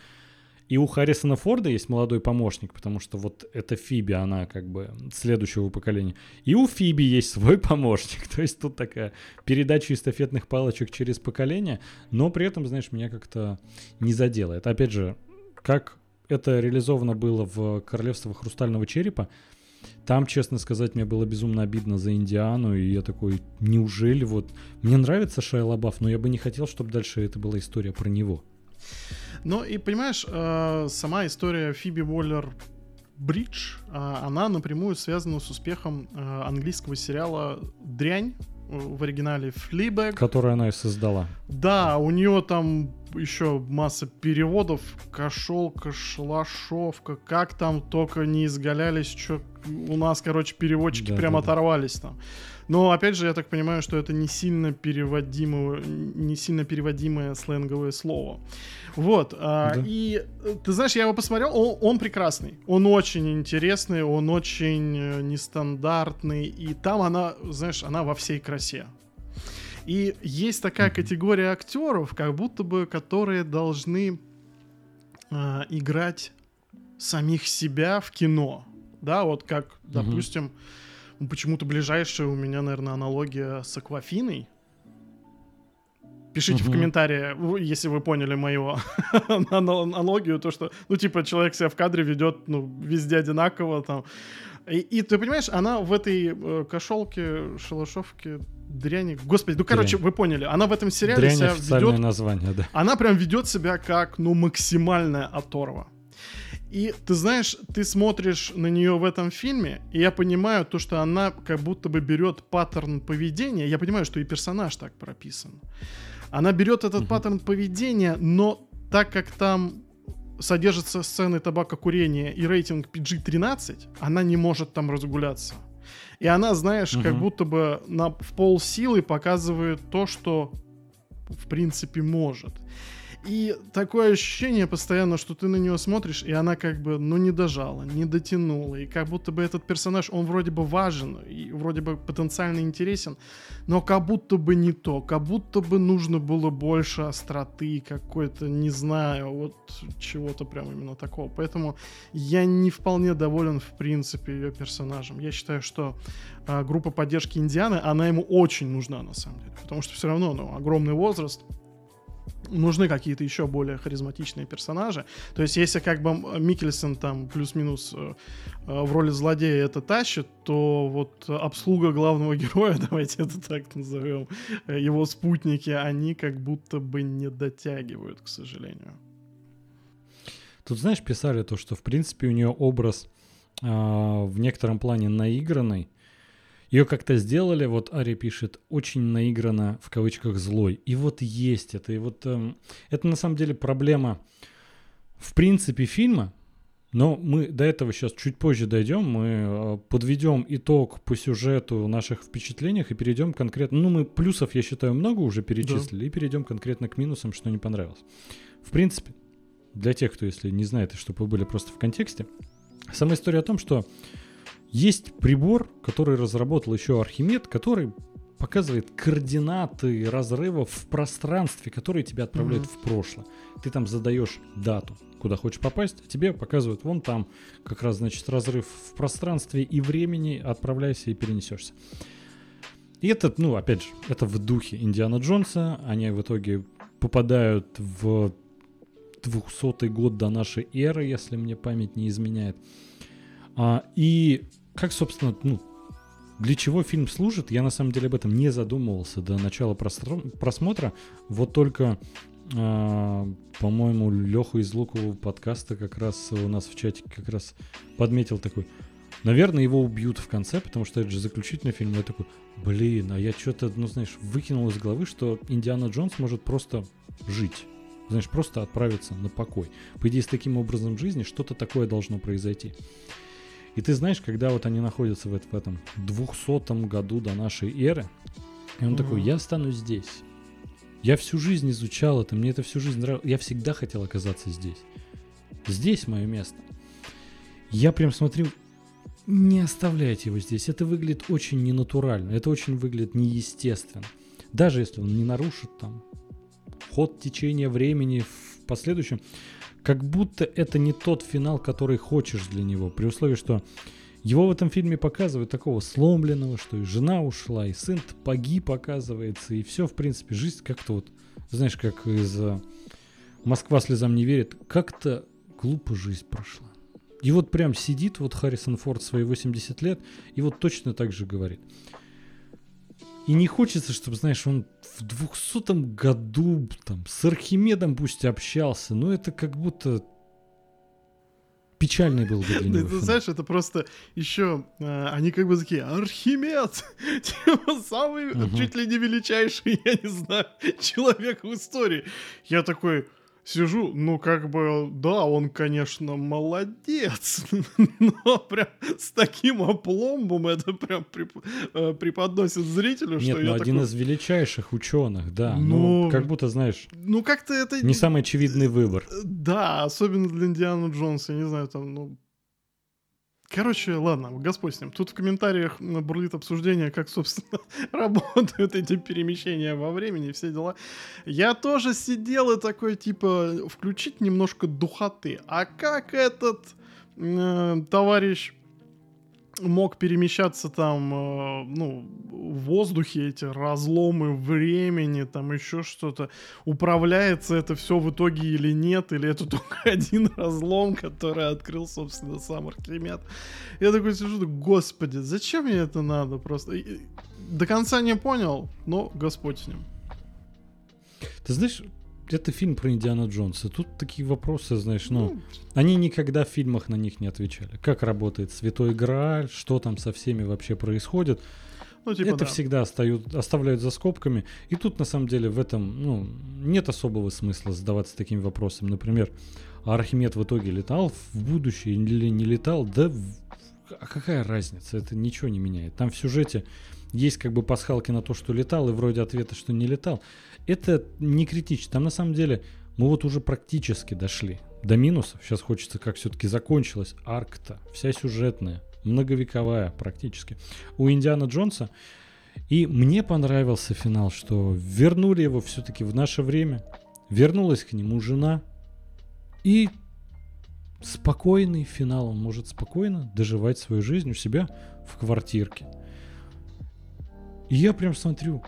и у Харрисона Форда есть молодой помощник, потому что вот эта Фиби, она как бы следующего поколения. И у Фиби есть свой помощник. То есть тут такая передача эстафетных палочек через поколение, но при этом, знаешь, меня как-то не задело. Это, опять же, как это реализовано было в «Королевство хрустального черепа», там, честно сказать, мне было безумно обидно за Индиану, и я такой, неужели вот... Мне нравится Шайа Лабаф, но я бы не хотел, чтобы дальше это была история про него. Ну и понимаешь, э, сама история Фиби Уоллер Бридж, э, она напрямую связана с успехом э, английского сериала «Дрянь», в оригинале Fleabag. Которую она и создала. Да, у нее там еще масса переводов. Кошелка, шлашовка, как там только не изгалялись, что у нас, короче, переводчики да, прям да, оторвались да. там. Но опять же, я так понимаю, что это не сильно переводимое, не сильно переводимое сленговое слово. Вот. А, да. И ты знаешь, я его посмотрел, он, он прекрасный. Он очень интересный, он очень э, нестандартный. И там она, знаешь, она во всей красе. И есть такая категория актеров, как будто бы, которые должны э, играть самих себя в кино. Да, вот как, допустим, mm почему-то ближайшая у меня, наверное, аналогия с Аквафиной. Пишите угу. в комментарии, если вы поняли мою аналогию, то что, ну, типа, человек себя в кадре ведет, ну, везде одинаково, там. И, и ты понимаешь, она в этой э, кошелке, шалашовке, дряни, господи, ну, короче, Дрянь. вы поняли, она в этом сериале Дрянь себя ведет... название, да. Она прям ведет себя как, ну, максимальная оторва. И ты знаешь, ты смотришь на нее в этом фильме, и я понимаю то, что она как будто бы берет паттерн поведения. Я понимаю, что и персонаж так прописан. Она берет этот угу. паттерн поведения, но так как там содержатся сцены табакокурения и рейтинг PG-13, она не может там разгуляться. И она, знаешь, угу. как будто бы на, в пол силы показывает то, что в принципе может. И такое ощущение постоянно, что ты на нее смотришь, и она как бы, ну, не дожала, не дотянула. И как будто бы этот персонаж, он вроде бы важен, и вроде бы потенциально интересен, но как будто бы не то. Как будто бы нужно было больше остроты, какой-то, не знаю, вот чего-то прям именно такого. Поэтому я не вполне доволен, в принципе, ее персонажем. Я считаю, что а, группа поддержки Индианы, она ему очень нужна, на самом деле. Потому что все равно, ну, огромный возраст, нужны какие-то еще более харизматичные персонажи. То есть, если как бы Микельсон там плюс-минус э, э, в роли злодея это тащит, то вот обслуга главного героя, давайте это так назовем, э, его спутники, они как будто бы не дотягивают, к сожалению. Тут, знаешь, писали то, что, в принципе, у нее образ э, в некотором плане наигранный, ее как-то сделали, вот Ари пишет, очень наигранно, в кавычках, злой. И вот есть это. И вот эм, это на самом деле проблема в принципе фильма, но мы до этого сейчас чуть позже дойдем, мы э, подведем итог по сюжету наших впечатлениях и перейдем конкретно, ну мы плюсов, я считаю, много уже перечислили, да. и перейдем конкретно к минусам, что не понравилось. В принципе, для тех, кто, если не знает, чтобы вы были просто в контексте, сама история о том, что есть прибор, который разработал еще Архимед, который показывает координаты разрывов в пространстве, которые тебя отправляют mm-hmm. в прошлое. Ты там задаешь дату, куда хочешь попасть, а тебе показывают вон там как раз, значит, разрыв в пространстве и времени, отправляйся и перенесешься. И это, ну, опять же, это в духе Индиана Джонса. Они в итоге попадают в 200 год до нашей эры, если мне память не изменяет. А, и как, собственно, ну, для чего фильм служит, я на самом деле об этом не задумывался до начала просмотра. Вот только, э, по-моему, Леха из Лукового подкаста как раз у нас в чате как раз подметил такой. Наверное, его убьют в конце, потому что это же заключительный фильм. Я такой, блин, а я что-то, ну, знаешь, выкинул из головы, что Индиана Джонс может просто жить. Знаешь, просто отправиться на покой. По идее, с таким образом жизни что-то такое должно произойти. И ты знаешь, когда вот они находятся в, в этом 200 году до нашей эры, и он mm-hmm. такой, я останусь здесь. Я всю жизнь изучал это, мне это всю жизнь нравилось. Я всегда хотел оказаться здесь. Здесь мое место. Я прям смотрю, не оставляйте его здесь. Это выглядит очень ненатурально, это очень выглядит неестественно. Даже если он не нарушит там ход течения времени в последующем как будто это не тот финал, который хочешь для него, при условии, что его в этом фильме показывают такого сломленного, что и жена ушла, и сын погиб, оказывается, и все, в принципе, жизнь как-то вот, знаешь, как из э, «Москва слезам не верит», как-то глупо жизнь прошла. И вот прям сидит вот Харрисон Форд свои 80 лет и вот точно так же говорит. И не хочется, чтобы, знаешь, он в 200 году там с Архимедом пусть общался, но это как будто печальный был бы для него. Ты знаешь, это просто еще э, они как бы такие Архимед, типа самый чуть ли не величайший, я не знаю, человек в истории. Я такой, сижу, ну, как бы, да, он, конечно, молодец, но прям с таким опломбом это прям э, преподносит зрителю, Нет, что ну, я один такой... из величайших ученых, да, ну, ну, как будто, знаешь, ну, как-то это... Не самый очевидный выбор. Да, особенно для Индиана Джонса, я не знаю, там, ну, Короче, ладно, Господь с ним. Тут в комментариях бурлит обсуждение, как, собственно, работают эти перемещения во времени, все дела. Я тоже сидел и такой, типа, включить немножко духоты. А как этот э, товарищ мог перемещаться там, э, ну, в воздухе, эти разломы времени, там еще что-то. Управляется это все в итоге или нет, или это только один разлом, который открыл, собственно, сам Архимед. Я такой сижу, господи, зачем мне это надо просто? До конца не понял, но Господь с ним. Ты знаешь, это фильм про Индиана Джонса. Тут такие вопросы, знаешь, ну, ну, они никогда в фильмах на них не отвечали. Как работает Святой Грааль, что там со всеми вообще происходит. Ну, типа, это да. всегда остают, оставляют за скобками. И тут, на самом деле, в этом ну, нет особого смысла задаваться такими вопросами. Например, а Архимед в итоге летал в будущее или не летал? Да а какая разница? Это ничего не меняет. Там в сюжете есть как бы пасхалки на то, что летал, и вроде ответа, что не летал. Это не критично. Там на самом деле мы вот уже практически дошли до минусов. Сейчас хочется, как все-таки закончилась арка вся сюжетная, многовековая практически. У Индиана Джонса и мне понравился финал, что вернули его все-таки в наше время. Вернулась к нему жена. И спокойный финал. Он может спокойно доживать свою жизнь у себя в квартирке. И я прям смотрю,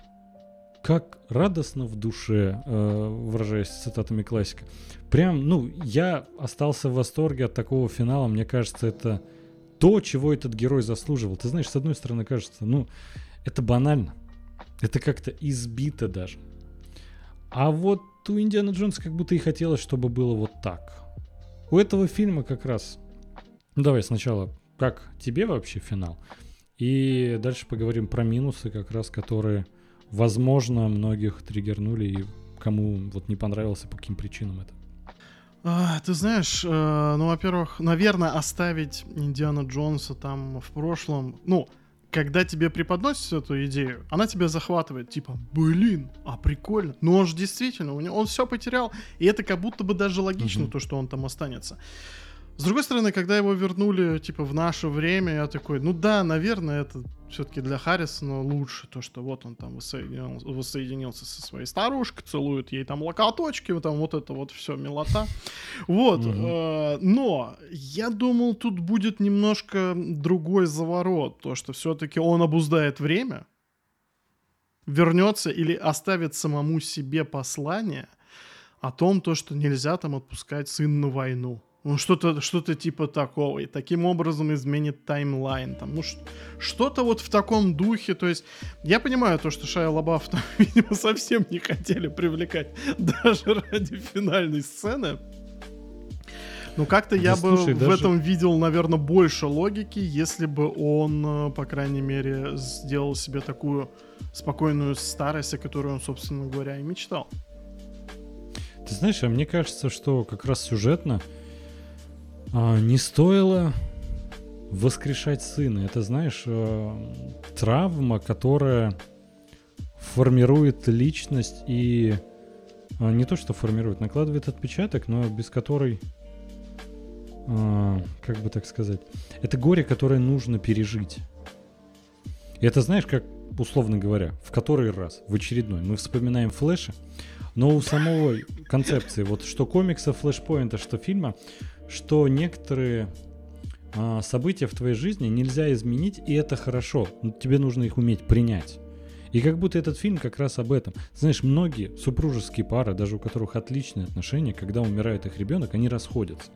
как радостно в душе, э, выражаясь цитатами классика. Прям, ну, я остался в восторге от такого финала. Мне кажется, это то, чего этот герой заслуживал. Ты знаешь, с одной стороны, кажется, ну, это банально. Это как-то избито даже. А вот у Индиана Джонса как будто и хотелось, чтобы было вот так. У этого фильма как раз... Ну, давай сначала, как тебе вообще финал? И дальше поговорим про минусы, как раз которые, возможно, многих триггернули и кому вот не понравился, по каким причинам это. А, ты знаешь, э, ну, во-первых, наверное, оставить Индиана Джонса там в прошлом, ну, когда тебе преподносят эту идею, она тебя захватывает, типа, блин, а прикольно. Ну он же действительно, он все потерял, и это как будто бы даже логично, угу. то, что он там останется. С другой стороны, когда его вернули, типа, в наше время, я такой, ну да, наверное, это все-таки для Харрисона лучше, то, что вот он там воссоединился, воссоединился со своей старушкой, целует ей там локоточки, вот там вот это вот все милота. Вот, э, но я думал, тут будет немножко другой заворот, то, что все-таки он обуздает время, вернется или оставит самому себе послание о том, то, что нельзя там отпускать сына на войну ну, что-то что типа такого. И таким образом изменит таймлайн. Там, ну, что-то вот в таком духе. То есть, я понимаю то, что Шая Лабаф там, видимо, совсем не хотели привлекать даже ради финальной сцены. Ну, как-то да я слушай, бы даже... в этом видел, наверное, больше логики, если бы он, э, по крайней мере, сделал себе такую спокойную старость, о которой он, собственно говоря, и мечтал. Ты знаешь, а мне кажется, что как раз сюжетно а, не стоило воскрешать сына. Это, знаешь, э, травма, которая формирует личность и э, не то, что формирует, накладывает отпечаток, но без которой, э, как бы так сказать, это горе, которое нужно пережить. И это, знаешь, как, условно говоря, в который раз, в очередной, мы вспоминаем флеша, но у самой концепции, вот что комикса, флешпоинта, что фильма, что некоторые а, события в твоей жизни нельзя изменить, и это хорошо. Тебе нужно их уметь принять. И как будто этот фильм как раз об этом. Знаешь, многие супружеские пары, даже у которых отличные отношения, когда умирает их ребенок, они расходятся.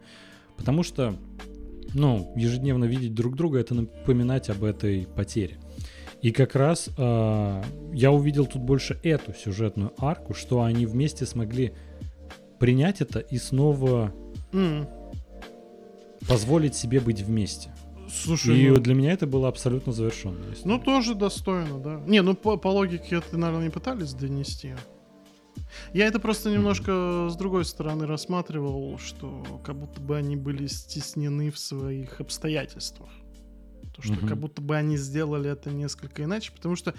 Потому что, ну, ежедневно видеть друг друга, это напоминать об этой потере. И как раз э, я увидел тут больше эту сюжетную арку, что они вместе смогли принять это и снова mm позволить себе быть вместе. Слушай, и ну... для меня это было абсолютно завершенно. Ну, тоже достойно, да. Не, ну по, по логике это, наверное, не пытались донести. Я это просто немножко mm-hmm. с другой стороны рассматривал, что как будто бы они были стеснены в своих обстоятельствах. То, что mm-hmm. как будто бы они сделали это несколько иначе, потому что,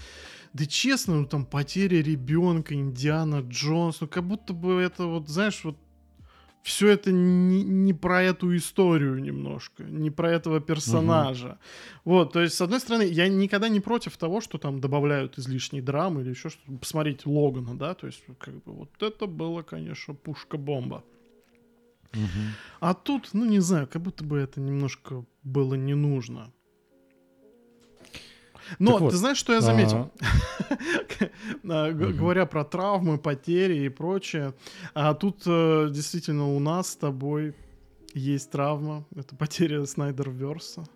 да честно, ну там потеря ребенка, Индиана Джонс, ну как будто бы это вот, знаешь, вот все это не, не про эту историю немножко, не про этого персонажа. Угу. Вот, то есть, с одной стороны, я никогда не против того, что там добавляют излишней драмы или еще что-то. Посмотреть Логана, да, то есть, как бы, вот это было, конечно, пушка-бомба. Угу. А тут, ну, не знаю, как будто бы это немножко было не нужно. Но вот, ты знаешь, что я заметил? А, говоря про травмы, потери и прочее, а тут э, действительно у нас с тобой есть травма, это потеря Снайдерверса.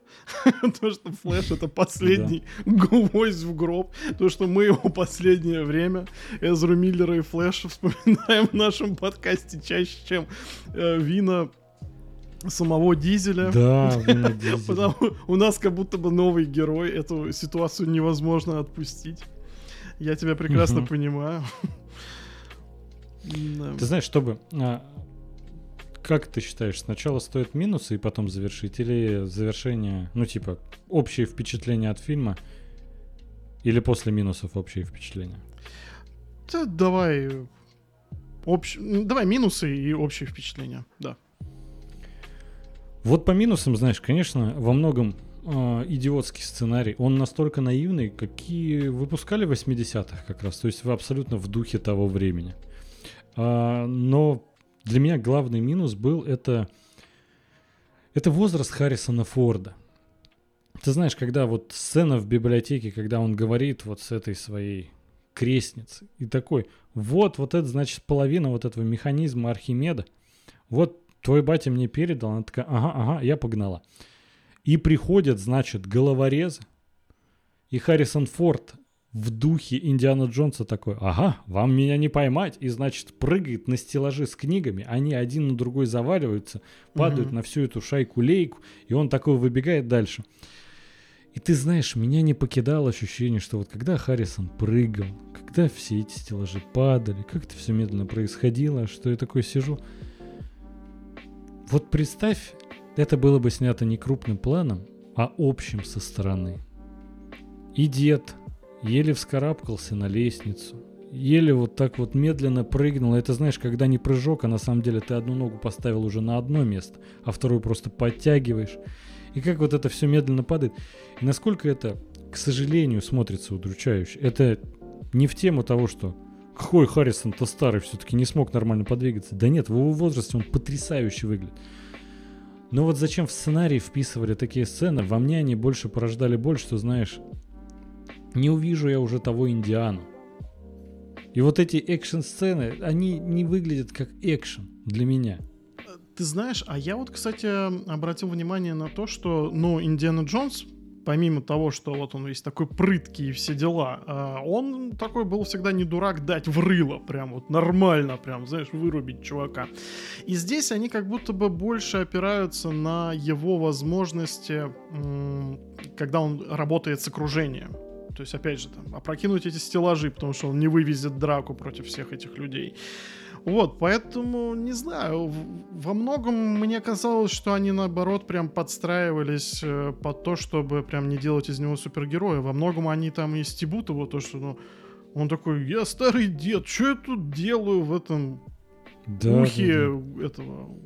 То, что Флэш это последний гвоздь в гроб. То, что мы его последнее время, Эзру Миллера и Флэша, вспоминаем в нашем подкасте чаще, чем э, Вина самого Дизеля. Да. Потому у нас как будто бы новый герой, эту ситуацию невозможно отпустить. Я тебя прекрасно понимаю. Ты знаешь, чтобы а, как ты считаешь, сначала стоит минусы и потом завершить? Или завершение, ну типа, общее впечатление от фильма? Или после минусов общее впечатление? Да, давай общ... давай минусы и общее впечатление, да. Вот по минусам, знаешь, конечно, во многом э, идиотский сценарий. Он настолько наивный, какие выпускали в 80-х как раз. То есть вы абсолютно в духе того времени. А, но для меня главный минус был это, это возраст Харрисона Форда. Ты знаешь, когда вот сцена в библиотеке, когда он говорит вот с этой своей крестницей и такой, вот, вот это значит половина вот этого механизма Архимеда. Вот твой батя мне передал, она такая, ага, ага, я погнала. И приходят, значит, головорезы, и Харрисон Форд в духе Индиана Джонса такой, ага, вам меня не поймать, и значит прыгает на стеллажи с книгами, они один на другой заваливаются, падают угу. на всю эту шайку-лейку, и он такой выбегает дальше. И ты знаешь, меня не покидало ощущение, что вот когда Харрисон прыгал, когда все эти стеллажи падали, как это все медленно происходило, что я такой сижу. Вот представь, это было бы снято не крупным планом, а общим со стороны. И дед, еле вскарабкался на лестницу, еле вот так вот медленно прыгнул. Это знаешь, когда не прыжок, а на самом деле ты одну ногу поставил уже на одно место, а вторую просто подтягиваешь. И как вот это все медленно падает. И насколько это, к сожалению, смотрится удручающе. Это не в тему того, что какой Харрисон-то старый, все-таки не смог нормально подвигаться. Да нет, в его возрасте он потрясающе выглядит. Но вот зачем в сценарий вписывали такие сцены, во мне они больше порождали боль, что, знаешь, не увижу я уже того Индиану. И вот эти экшн-сцены, они не выглядят как экшен для меня. Ты знаешь, а я вот, кстати, обратил внимание на то, что, ну, Индиана Джонс, помимо того, что вот он весь такой прыткий и все дела, а, он такой был всегда не дурак дать в рыло, прям вот нормально, прям, знаешь, вырубить чувака. И здесь они как будто бы больше опираются на его возможности, когда он работает с окружением. То есть, опять же, там, опрокинуть эти стеллажи, потому что он не вывезет драку против всех этих людей. Вот, поэтому, не знаю, во многом мне казалось, что они, наоборот, прям подстраивались э, под то, чтобы прям не делать из него супергероя. Во многом они там и стебут его, то, что, ну, он такой, я старый дед, что я тут делаю в этом да, ухе да, да. этого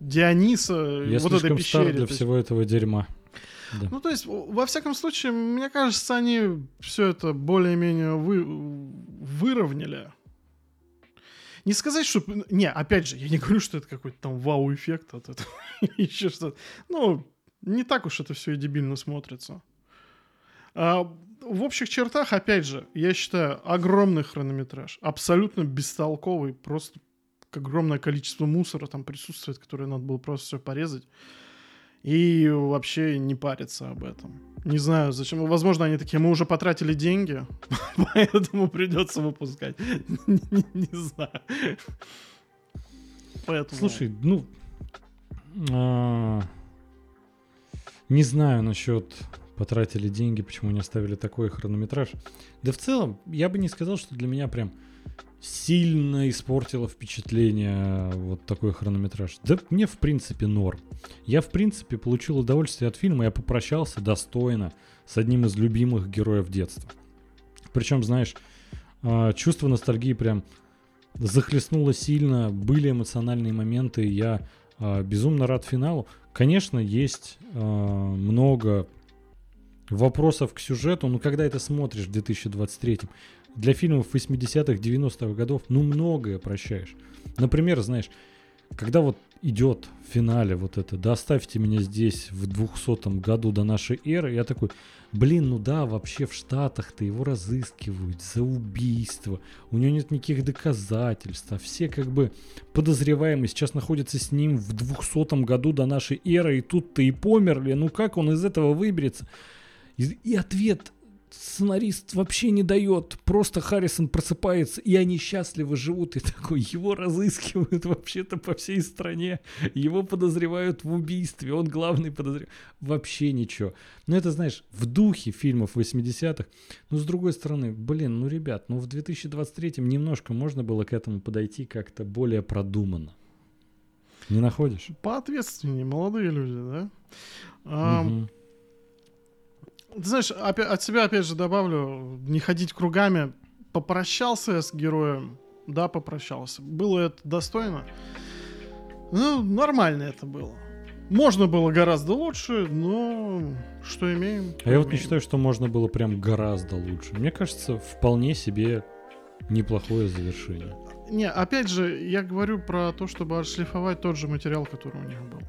Диониса, я вот этой пещере. для всего этого дерьма. Да. Ну, то есть, во всяком случае, мне кажется, они все это более-менее вы, выровняли. Не сказать, что... Не, опять же, я не говорю, что это какой-то там вау-эффект от этого. Еще что-то. Ну, не так уж это все и дебильно смотрится. А, в общих чертах, опять же, я считаю, огромный хронометраж. Абсолютно бестолковый. Просто огромное количество мусора там присутствует, которое надо было просто все порезать и вообще не париться об этом. Не знаю, зачем. Возможно, они такие, мы уже потратили деньги, поэтому придется выпускать. Не знаю. Поэтому... Слушай, ну... А, не знаю насчет потратили деньги, почему не оставили такой хронометраж. Да в целом, я бы не сказал, что для меня прям сильно испортило впечатление вот такой хронометраж. Да мне в принципе норм. Я в принципе получил удовольствие от фильма, я попрощался достойно с одним из любимых героев детства. Причем, знаешь, а, чувство ностальгии прям захлестнуло сильно, были эмоциональные моменты, я а, безумно рад финалу. Конечно, есть а, много вопросов к сюжету, но когда это смотришь в 2023 для фильмов 80-х, 90-х годов, ну, многое прощаешь. Например, знаешь, когда вот идет в финале вот это «Доставьте меня здесь в 200 году до нашей эры», я такой, блин, ну да, вообще в Штатах-то его разыскивают за убийство, у него нет никаких доказательств, а все как бы подозреваемые сейчас находятся с ним в 200 году до нашей эры, и тут-то и померли, ну как он из этого выберется? И, и ответ сценарист вообще не дает. Просто Харрисон просыпается, и они счастливо живут. И такой, его разыскивают вообще-то по всей стране. Его подозревают в убийстве. Он главный подозреваемый. Вообще ничего. Но это, знаешь, в духе фильмов 80-х. Но с другой стороны, блин, ну, ребят, ну в 2023-м немножко можно было к этому подойти как-то более продуманно. Не находишь? Поответственнее, молодые люди, да? А, угу. Ты знаешь, опять, от себя опять же добавлю, не ходить кругами. Попрощался с героем, да, попрощался. Было это достойно? Ну, нормально это было. Можно было гораздо лучше, но что имеем? А я вот не считаю, что можно было прям гораздо лучше. Мне кажется, вполне себе неплохое завершение. Не, опять же, я говорю про то, чтобы отшлифовать тот же материал, который у них был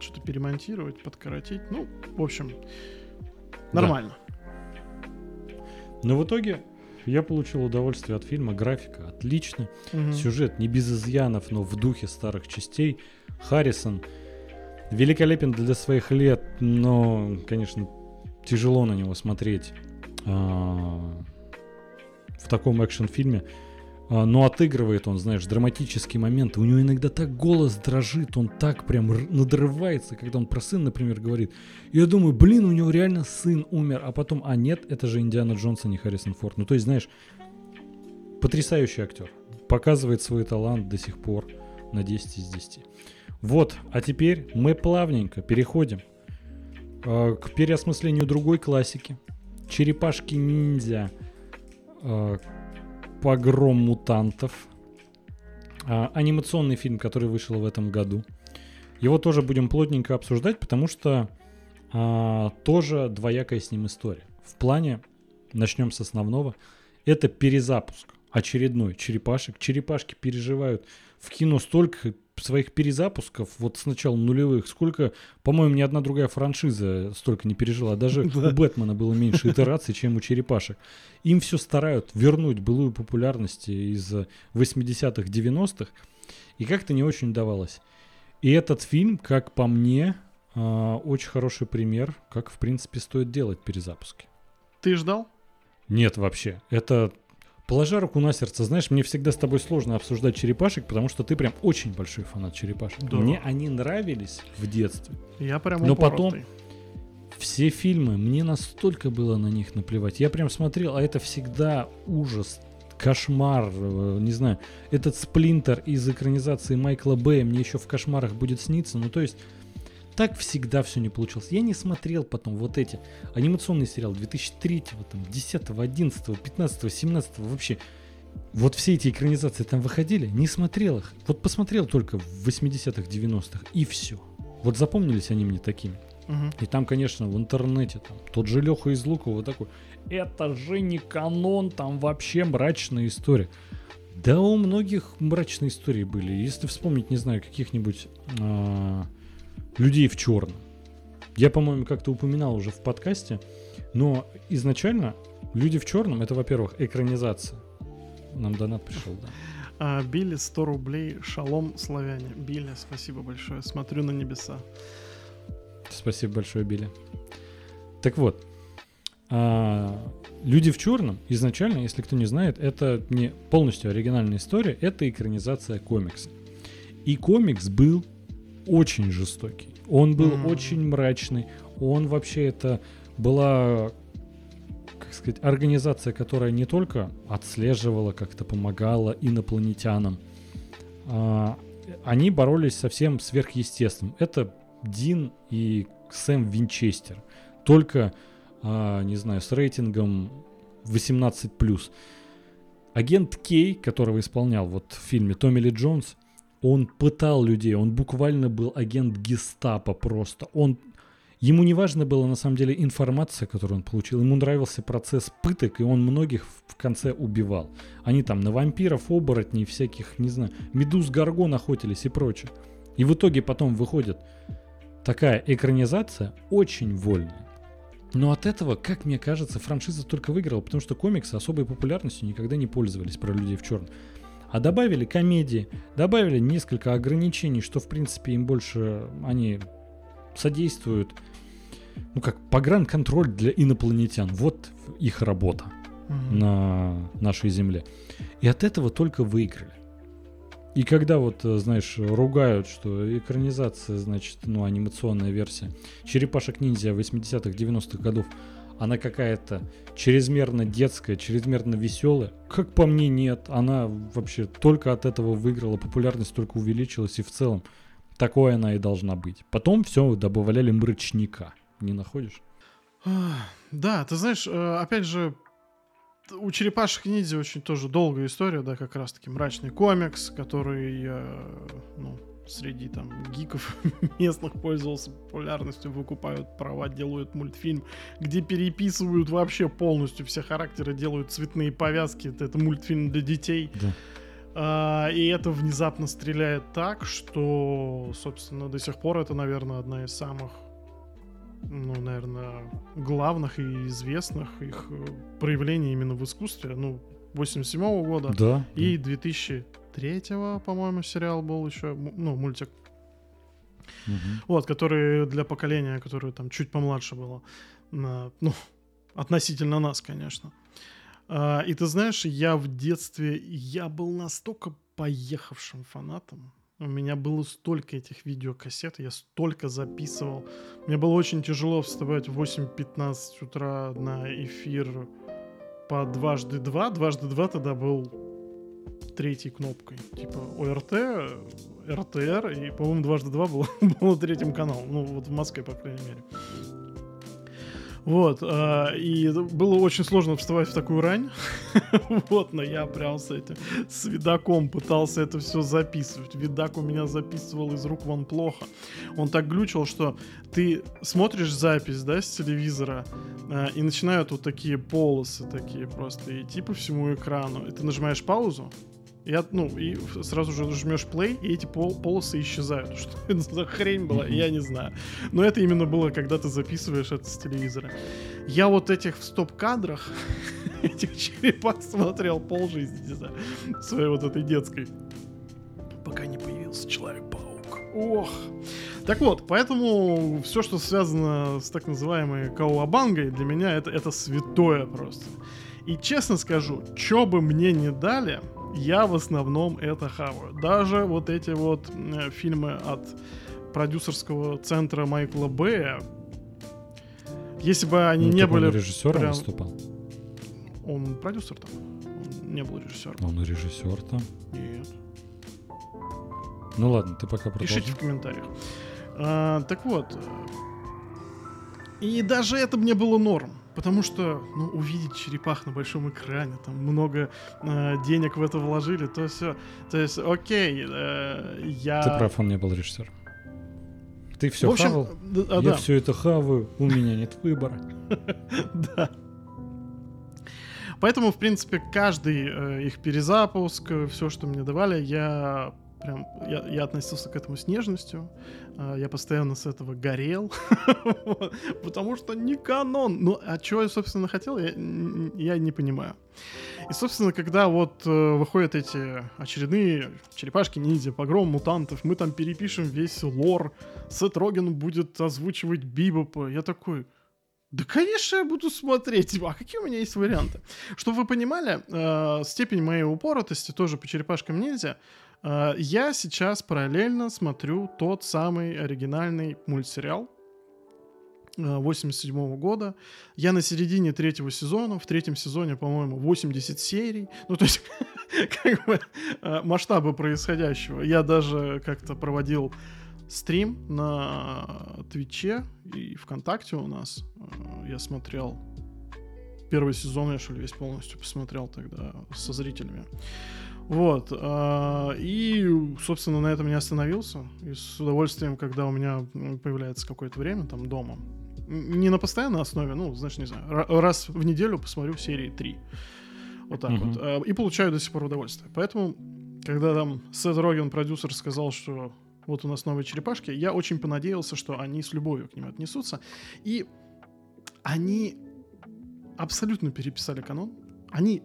что-то перемонтировать, подкоротить. Ну, в общем, нормально. Да. Но в итоге я получил удовольствие от фильма. Графика отлично. Угу. Сюжет не без изъянов, но в духе старых частей. Харрисон великолепен для своих лет, но, конечно, тяжело на него смотреть а, в таком экшен-фильме. А, но отыгрывает он, знаешь, драматические моменты. У него иногда так голос дрожит, он так прям надрывается, когда он про сына, например, говорит. Я думаю, блин, у него реально сын умер, а потом, а нет, это же Индиана Джонс, а не Харрисон Форд. Ну, то есть, знаешь, потрясающий актер. Показывает свой талант до сих пор на 10 из 10. Вот, а теперь мы плавненько переходим э, к переосмыслению другой классики. Черепашки-ниндзя. Э, Погром мутантов. А, анимационный фильм, который вышел в этом году. Его тоже будем плотненько обсуждать, потому что а, тоже двоякая с ним история. В плане, начнем с основного, это перезапуск очередной черепашек. Черепашки переживают в кино столько своих перезапусков, вот с начала нулевых, сколько, по-моему, ни одна другая франшиза столько не пережила. Даже у Бэтмена было меньше итераций, чем у черепашек. Им все старают вернуть былую популярность из 80-х, 90-х, и как-то не очень удавалось. И этот фильм, как по мне, а, очень хороший пример, как, в принципе, стоит делать перезапуски. Ты ждал? Нет, вообще. Это Положа руку на сердце, знаешь, мне всегда с тобой сложно обсуждать черепашек, потому что ты прям очень большой фанат черепашек. Да. Мне они нравились в детстве. Я прям Но потом все фильмы, мне настолько было на них наплевать. Я прям смотрел, а это всегда ужас, кошмар, э, не знаю. Этот сплинтер из экранизации Майкла Бэя мне еще в кошмарах будет сниться. Ну, то есть так всегда все не получилось. Я не смотрел потом вот эти анимационные сериалы 2003, там, 10, 11, 15, 17, вообще. Вот все эти экранизации там выходили, не смотрел их. Вот посмотрел только в 80-х, 90-х, и все. Вот запомнились они мне такими. Угу. И там, конечно, в интернете там тот же Леха из Лукова такой, это же не канон, там вообще мрачная история. Да, у многих мрачные истории были. Если вспомнить, не знаю, каких-нибудь а, людей в черном. Я, по-моему, как-то упоминал уже в подкасте, но изначально люди в черном это, во-первых, экранизация. Нам донат пришел, да. А, Билли 100 рублей, шалом славяне. Билли, спасибо большое. Смотрю на небеса. Спасибо большое, Билли. Так вот, а, люди в черном изначально, если кто не знает, это не полностью оригинальная история, это экранизация комикса. И комикс был очень жестокий. Он был mm-hmm. очень мрачный. Он вообще это была, как сказать, организация, которая не только отслеживала, как-то помогала инопланетянам. А, они боролись со всем сверхъестественным. Это Дин и Сэм Винчестер. Только, а, не знаю, с рейтингом 18+. Агент Кей, которого исполнял вот в фильме Томми Ли Джонс, он пытал людей, он буквально был агент гестапо просто. Он Ему не важно было на самом деле информация, которую он получил. Ему нравился процесс пыток, и он многих в конце убивал. Они там на вампиров, оборотней, всяких, не знаю, медуз, горгон охотились и прочее. И в итоге потом выходит такая экранизация очень вольная. Но от этого, как мне кажется, франшиза только выиграла, потому что комиксы особой популярностью никогда не пользовались про людей в черном. А добавили комедии, добавили несколько ограничений, что в принципе им больше они содействуют ну как, погранконтроль для инопланетян. Вот их работа mm-hmm. на нашей Земле. И от этого только выиграли. И когда вот, э, знаешь, ругают, что экранизация, значит, ну, анимационная версия Черепашек-ниндзя 80-х, 90-х годов, она какая-то чрезмерно детская, чрезмерно веселая. Как по мне, нет. Она вообще только от этого выиграла, популярность только увеличилась, и в целом такое она и должна быть. Потом все добавляли мрачника не находишь? Да, ты знаешь, э, опять же, у черепашек ниндзя очень тоже долгая история, да, как раз-таки мрачный комикс, который, э, ну, среди там гиков местных пользовался популярностью, выкупают права, делают мультфильм, где переписывают вообще полностью все характеры, делают цветные повязки. Это, это мультфильм для детей. Да. А, и это внезапно стреляет так, что, собственно, до сих пор это, наверное, одна из самых ну, наверное, главных и известных их э, проявлений именно в искусстве. Ну, 87 -го года. Да. И 2003 по-моему, сериал был еще, ну, мультик. Угу. Вот, который для поколения, которое там чуть помладше было. Ну, относительно нас, конечно. А, и ты знаешь, я в детстве, я был настолько поехавшим фанатом у меня было столько этих видеокассет, я столько записывал. Мне было очень тяжело вставать в 8.15 утра на эфир по дважды два. Дважды два тогда был третьей кнопкой. Типа ОРТ, РТР, и, по-моему, дважды два было, было третьим каналом. Ну, вот в Москве, по крайней мере. Вот, э, и было очень сложно вставать в такую рань. вот, но я прям с этим, с видаком пытался это все записывать. Видак у меня записывал из рук вон плохо. Он так глючил, что ты смотришь запись, да, с телевизора, э, и начинают вот такие полосы такие просто идти по всему экрану. И ты нажимаешь паузу, я, ну, и сразу же жмешь play, и эти пол полосы исчезают. Что это за хрень была, я не знаю. Но это именно было, когда ты записываешь это с телевизора. Я вот этих в стоп-кадрах, этих черепах смотрел полжизни, не знаю, своей вот этой детской. Пока не появился Человек-паук. Ох. Так вот, поэтому все, что связано с так называемой кауабангой, для меня это, это святое просто. И честно скажу, что бы мне не дали, я в основном это хаваю. Даже вот эти вот э, фильмы от продюсерского центра Майкла Бэя, если бы они ну, не были... Он режиссером прям... выступал? Он продюсер там. Он не был режиссером. Он режиссер там? Нет. Ну ладно, ты пока продолжи. Пишите в комментариях. А, так вот. И даже это мне было норм. Потому что, ну, увидеть черепах на большом экране, там много э, денег в это вложили, то все. То есть, окей, э, я... Ты прав, он не был режиссером. Ты все общем, хавал, да, я да. все это хаваю, у меня нет выбора. Да. Поэтому, в принципе, каждый э, их перезапуск, все, что мне давали, я прям я, я относился к этому с нежностью. А, я постоянно с этого горел. Потому что не канон. Ну, а чего я, собственно, хотел, я, я не понимаю. И, собственно, когда вот э, выходят эти очередные черепашки, ниндзя, погром мутантов, мы там перепишем весь лор, Сет Роген будет озвучивать Бибопа. Я такой, да, конечно, я буду смотреть. А какие у меня есть варианты? Чтобы вы понимали, э, степень моей упоротости тоже по черепашкам нельзя. А, я сейчас параллельно смотрю тот самый оригинальный мультсериал 87 -го года. Я на середине третьего сезона. В третьем сезоне, по-моему, 80 серий. Ну, то есть, как бы, а, масштабы происходящего. Я даже как-то проводил стрим на Твиче и ВКонтакте у нас. А, я смотрел первый сезон, я что ли весь полностью посмотрел тогда со зрителями. Вот. а, И, собственно, на этом не остановился. И с удовольствием, когда у меня появляется какое-то время там дома, не на постоянной основе, ну, знаешь, не знаю, ра- раз в неделю посмотрю серии 3. Вот так Мгм. вот. А, И получаю до сих пор удовольствие. Поэтому, когда там Сет Роген, продюсер, сказал, что вот у нас новые черепашки, я очень понадеялся, что они с любовью к ним отнесутся. И они абсолютно переписали канон. Они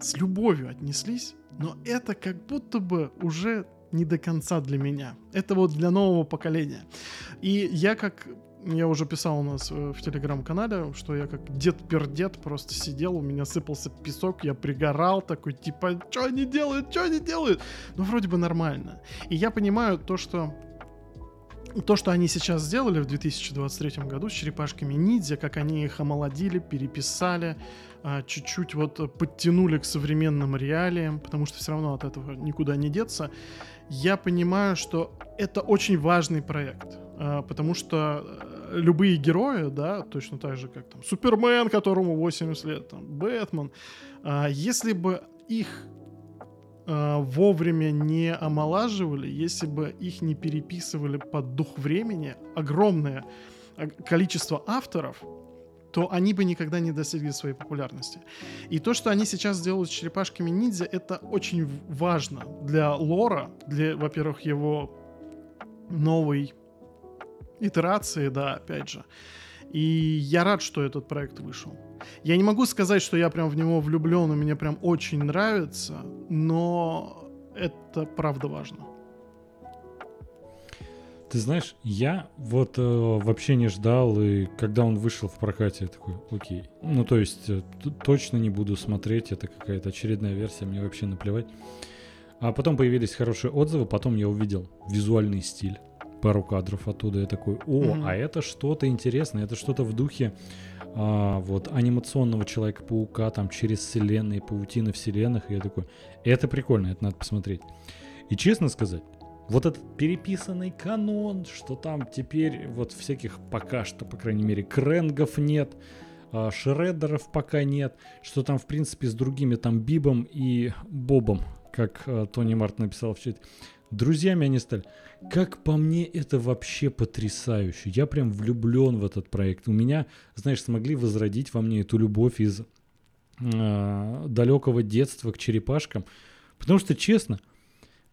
с любовью отнеслись, но это как будто бы уже не до конца для меня. Это вот для нового поколения. И я как я уже писал у нас э, в телеграм-канале, что я как дед-пердед просто сидел, у меня сыпался песок, я пригорал такой, типа, что они делают, что они делают? Ну, вроде бы нормально. И я понимаю то, что то, что они сейчас сделали в 2023 году с черепашками ниндзя, как они их омолодили, переписали, чуть-чуть вот подтянули к современным реалиям, потому что все равно от этого никуда не деться. Я понимаю, что это очень важный проект, а, потому что э, любые герои, да, точно так же, как там Супермен, которому 80 лет, там, Бэтмен, а, если бы их а, вовремя не омолаживали, если бы их не переписывали под дух времени, огромное а, количество авторов, то они бы никогда не достигли своей популярности. И то, что они сейчас делают с черепашками ниндзя, это очень важно для лора, для, во-первых, его новой итерации, да, опять же. И я рад, что этот проект вышел. Я не могу сказать, что я прям в него влюблен, и мне прям очень нравится, но это правда важно. Ты знаешь, я вот э, вообще не ждал, и когда он вышел в прокате, я такой, окей. Ну, то есть, э, точно не буду смотреть, это какая-то очередная версия, мне вообще наплевать. А потом появились хорошие отзывы, потом я увидел визуальный стиль, пару кадров оттуда, я такой, о, Мгм. а это что-то интересное, это что-то в духе а, вот анимационного Человека-паука, там, через вселенные, паутины вселенных, и я такой, это прикольно, это надо посмотреть. И честно сказать, вот этот переписанный канон, что там теперь вот всяких пока что, по крайней мере, кренгов нет, а, шреддеров пока нет, что там, в принципе, с другими, там, Бибом и Бобом, как а, Тони Март написал в чате, друзьями они стали. Как по мне, это вообще потрясающе. Я прям влюблен в этот проект. У меня, знаешь, смогли возродить во мне эту любовь из а, далекого детства к черепашкам. Потому что, честно,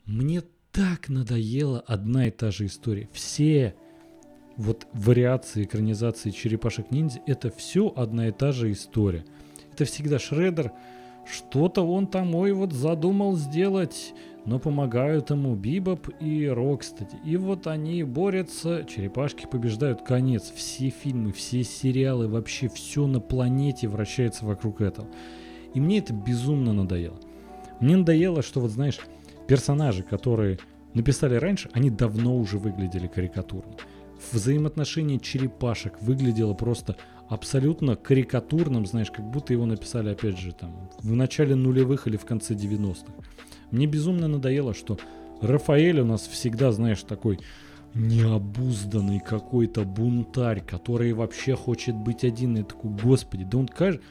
мне так надоела одна и та же история. Все вот вариации экранизации черепашек ниндзя это все одна и та же история. Это всегда Шредер, что-то он там, ой, вот задумал сделать, но помогают ему Бибоп и Рокстеди. И вот они борются, черепашки побеждают, конец. Все фильмы, все сериалы, вообще все на планете вращается вокруг этого. И мне это безумно надоело. Мне надоело, что вот знаешь, персонажи, которые написали раньше, они давно уже выглядели карикатурно. Взаимоотношение черепашек выглядело просто абсолютно карикатурным, знаешь, как будто его написали, опять же, там, в начале нулевых или в конце 90-х. Мне безумно надоело, что Рафаэль у нас всегда, знаешь, такой необузданный какой-то бунтарь, который вообще хочет быть один. И такой, господи, да он кажется...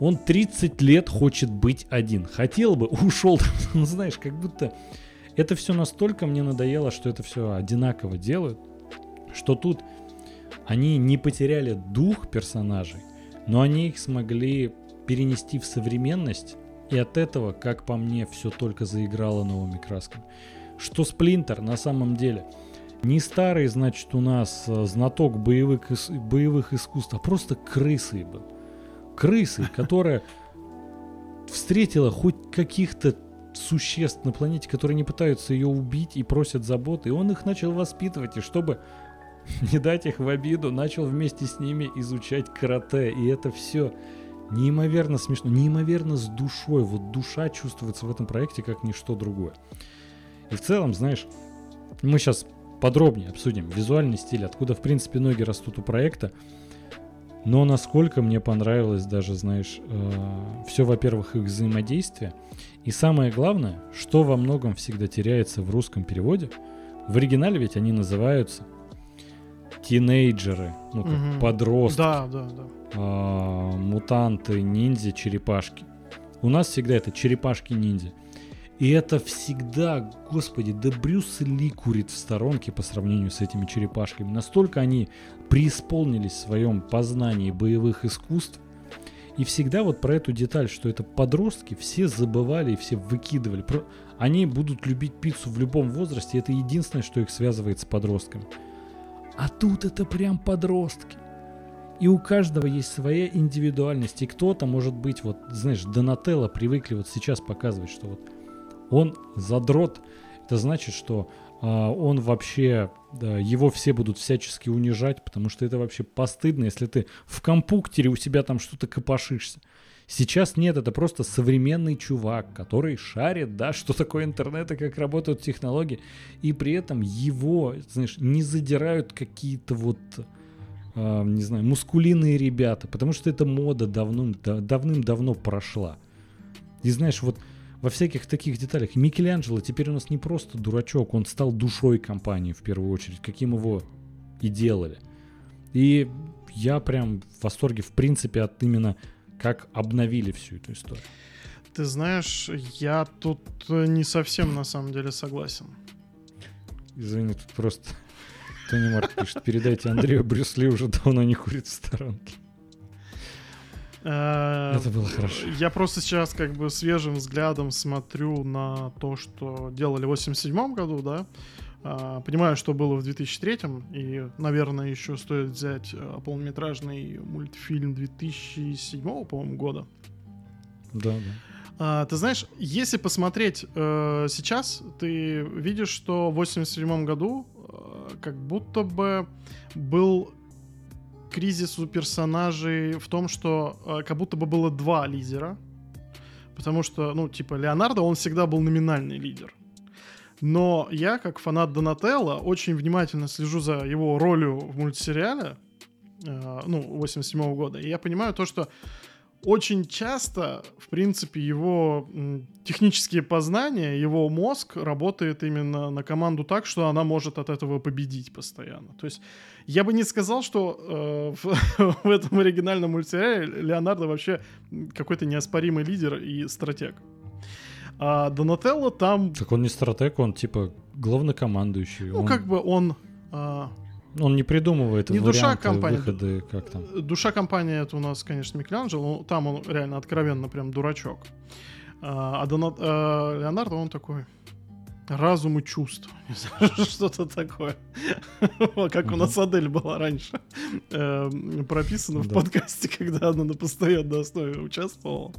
Он 30 лет хочет быть один. Хотел бы, ушел. Ну, знаешь, как будто это все настолько мне надоело, что это все одинаково делают, что тут они не потеряли дух персонажей, но они их смогли перенести в современность, и от этого, как по мне, все только заиграло новыми красками. Что Сплинтер на самом деле не старый, значит, у нас э, знаток боевых, боевых искусств, а просто крысой был. Крысой, которая встретила хоть каких-то существ на планете, которые не пытаются ее убить и просят заботы, и он их начал воспитывать, и чтобы не дать их в обиду, начал вместе с ними изучать карате, и это все неимоверно смешно, неимоверно с душой, вот душа чувствуется в этом проекте как ничто другое. И в целом, знаешь, мы сейчас подробнее обсудим визуальный стиль, откуда, в принципе, ноги растут у проекта, но насколько мне понравилось даже, знаешь, все, во-первых, их взаимодействие, и самое главное, что во многом всегда теряется в русском переводе, в оригинале ведь они называются тинейджеры, ну как Мгм. подростки, Да, да, да. а, мутанты, ниндзя, черепашки. У нас всегда это черепашки-ниндзя. И это всегда, господи, да Брюс Ли курит в сторонке по сравнению с этими черепашками. Настолько они преисполнились в своем познании боевых искусств. И всегда вот про эту деталь, что это подростки, все забывали и все выкидывали. Они будут любить пиццу в любом возрасте, это единственное, что их связывает с подростками. А тут это прям подростки. И у каждого есть своя индивидуальность. И кто-то, может быть, вот, знаешь, Донателло привыкли вот сейчас показывать, что вот он задрот. Это значит, что э, он вообще, да, его все будут всячески унижать, потому что это вообще постыдно, если ты в компуктере у себя там что-то копошишься. Сейчас нет, это просто современный чувак, который шарит, да, что такое интернет и как работают технологии, и при этом его, знаешь, не задирают какие-то вот, э, не знаю, мускулиные ребята, потому что эта мода давным, давным-давно прошла. И знаешь, вот во всяких таких деталях. Микеланджело теперь у нас не просто дурачок, он стал душой компании в первую очередь, каким его и делали. И я прям в восторге, в принципе, от именно как обновили всю эту историю. Ты знаешь, я тут не совсем на самом деле согласен. Извини, тут просто Тони Марк пишет, передайте Андрею Брюсли уже давно не курит в сторонке. Э, Это было хорошо. Я просто сейчас как бы свежим взглядом смотрю на то, что делали в 87 году, да. А, понимаю, что было в 2003 и, наверное, еще стоит взять э, полнометражный мультфильм 2007, по-моему, года. Да, да. Ты знаешь, если посмотреть э, сейчас, ты видишь, что в 87 году э, как будто бы был кризис у персонажей в том, что э, как будто бы было два лидера. Потому что, ну, типа, Леонардо, он всегда был номинальный лидер. Но я, как фанат Донателло, очень внимательно слежу за его ролью в мультсериале, э, ну, 87 -го года. И я понимаю то, что очень часто, в принципе, его технические познания, его мозг работает именно на команду так, что она может от этого победить постоянно. То есть я бы не сказал, что э, в, в этом оригинальном мультсериале Леонардо вообще какой-то неоспоримый лидер и стратег. А Донателло там... Так он не стратег, он типа главнокомандующий. Ну, он... как бы он... А... Он не придумывает не душа компании, выходы, как там. Душа компании это у нас, конечно, Микеланджело. Там он реально откровенно прям дурачок. А, а Донат, а Леонардо, он такой разум и чувство. Что-то такое. Как у нас Адель была раньше эм, прописано в подкасте, когда она на постоянной основе участвовала.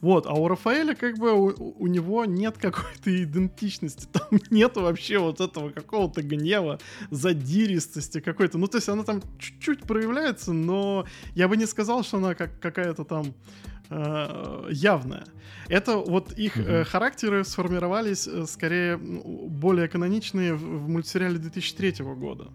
Вот, а у Рафаэля как бы у, у него нет какой-то идентичности, там нет вообще вот этого какого-то гнева, задиристости какой-то. Ну, то есть она там чуть-чуть проявляется, но я бы не сказал, что она как какая-то там э, явная. Это вот их э, характеры сформировались э, скорее более каноничные в, мультсериале 2003 года.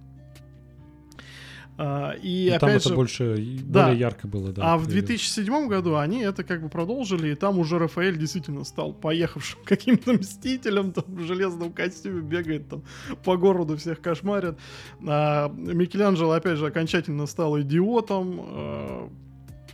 И ну, опять там это же, больше да, более ярко было, да. А в 2007 году они это как бы продолжили, и там уже Рафаэль действительно стал поехавшим каким-то мстителем, там в железном костюме бегает там по городу всех кошмарят. А, Микеланджело опять же окончательно стал идиотом.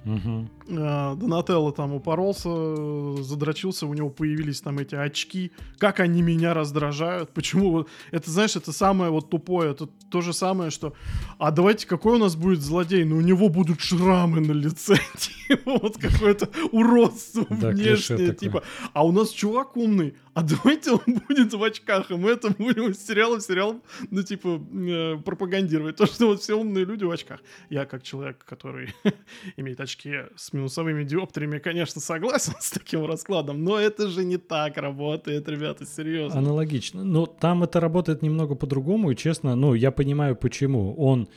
Угу. Донателло там упоролся, задрочился, у него появились там эти очки. Как они меня раздражают? Почему? Это, знаешь, это самое вот тупое. Это то же самое, что... А давайте, какой у нас будет злодей? Ну, у него будут шрамы на лице. Типа вот какое-то уродство внешнее. Типа, а у нас чувак умный а давайте он будет в очках, и мы это будем из сериала в сериал, ну, типа, э, пропагандировать. То, что вот все умные люди в очках. Я, как человек, который имеет очки с минусовыми диоптриями, конечно, согласен с таким раскладом, но это же не так работает, ребята, серьезно. Аналогично. Но там это работает немного по-другому, и честно, ну, я понимаю, почему. Он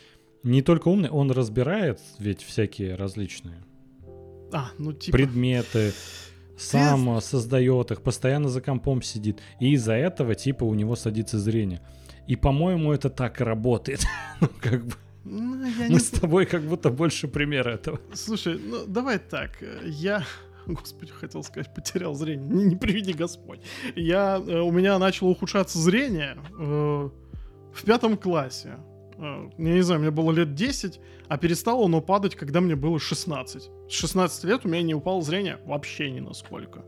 не только умный, он разбирает ведь всякие различные а, ну, типа... предметы, сам Ты... создает их, постоянно за компом сидит. И из-за этого, типа, у него садится зрение. И, по-моему, это так и работает. ну, как бы. Ну, Мы не... с тобой как будто больше примера этого. Слушай, ну давай так. Я Господи, хотел сказать, потерял зрение. Не, не приведи Господь. Я, э, у меня начало ухудшаться зрение э, в пятом классе. Э, Я не знаю, мне было лет 10, а перестало оно падать, когда мне было 16. С 16 лет у меня не упало зрение вообще ни насколько.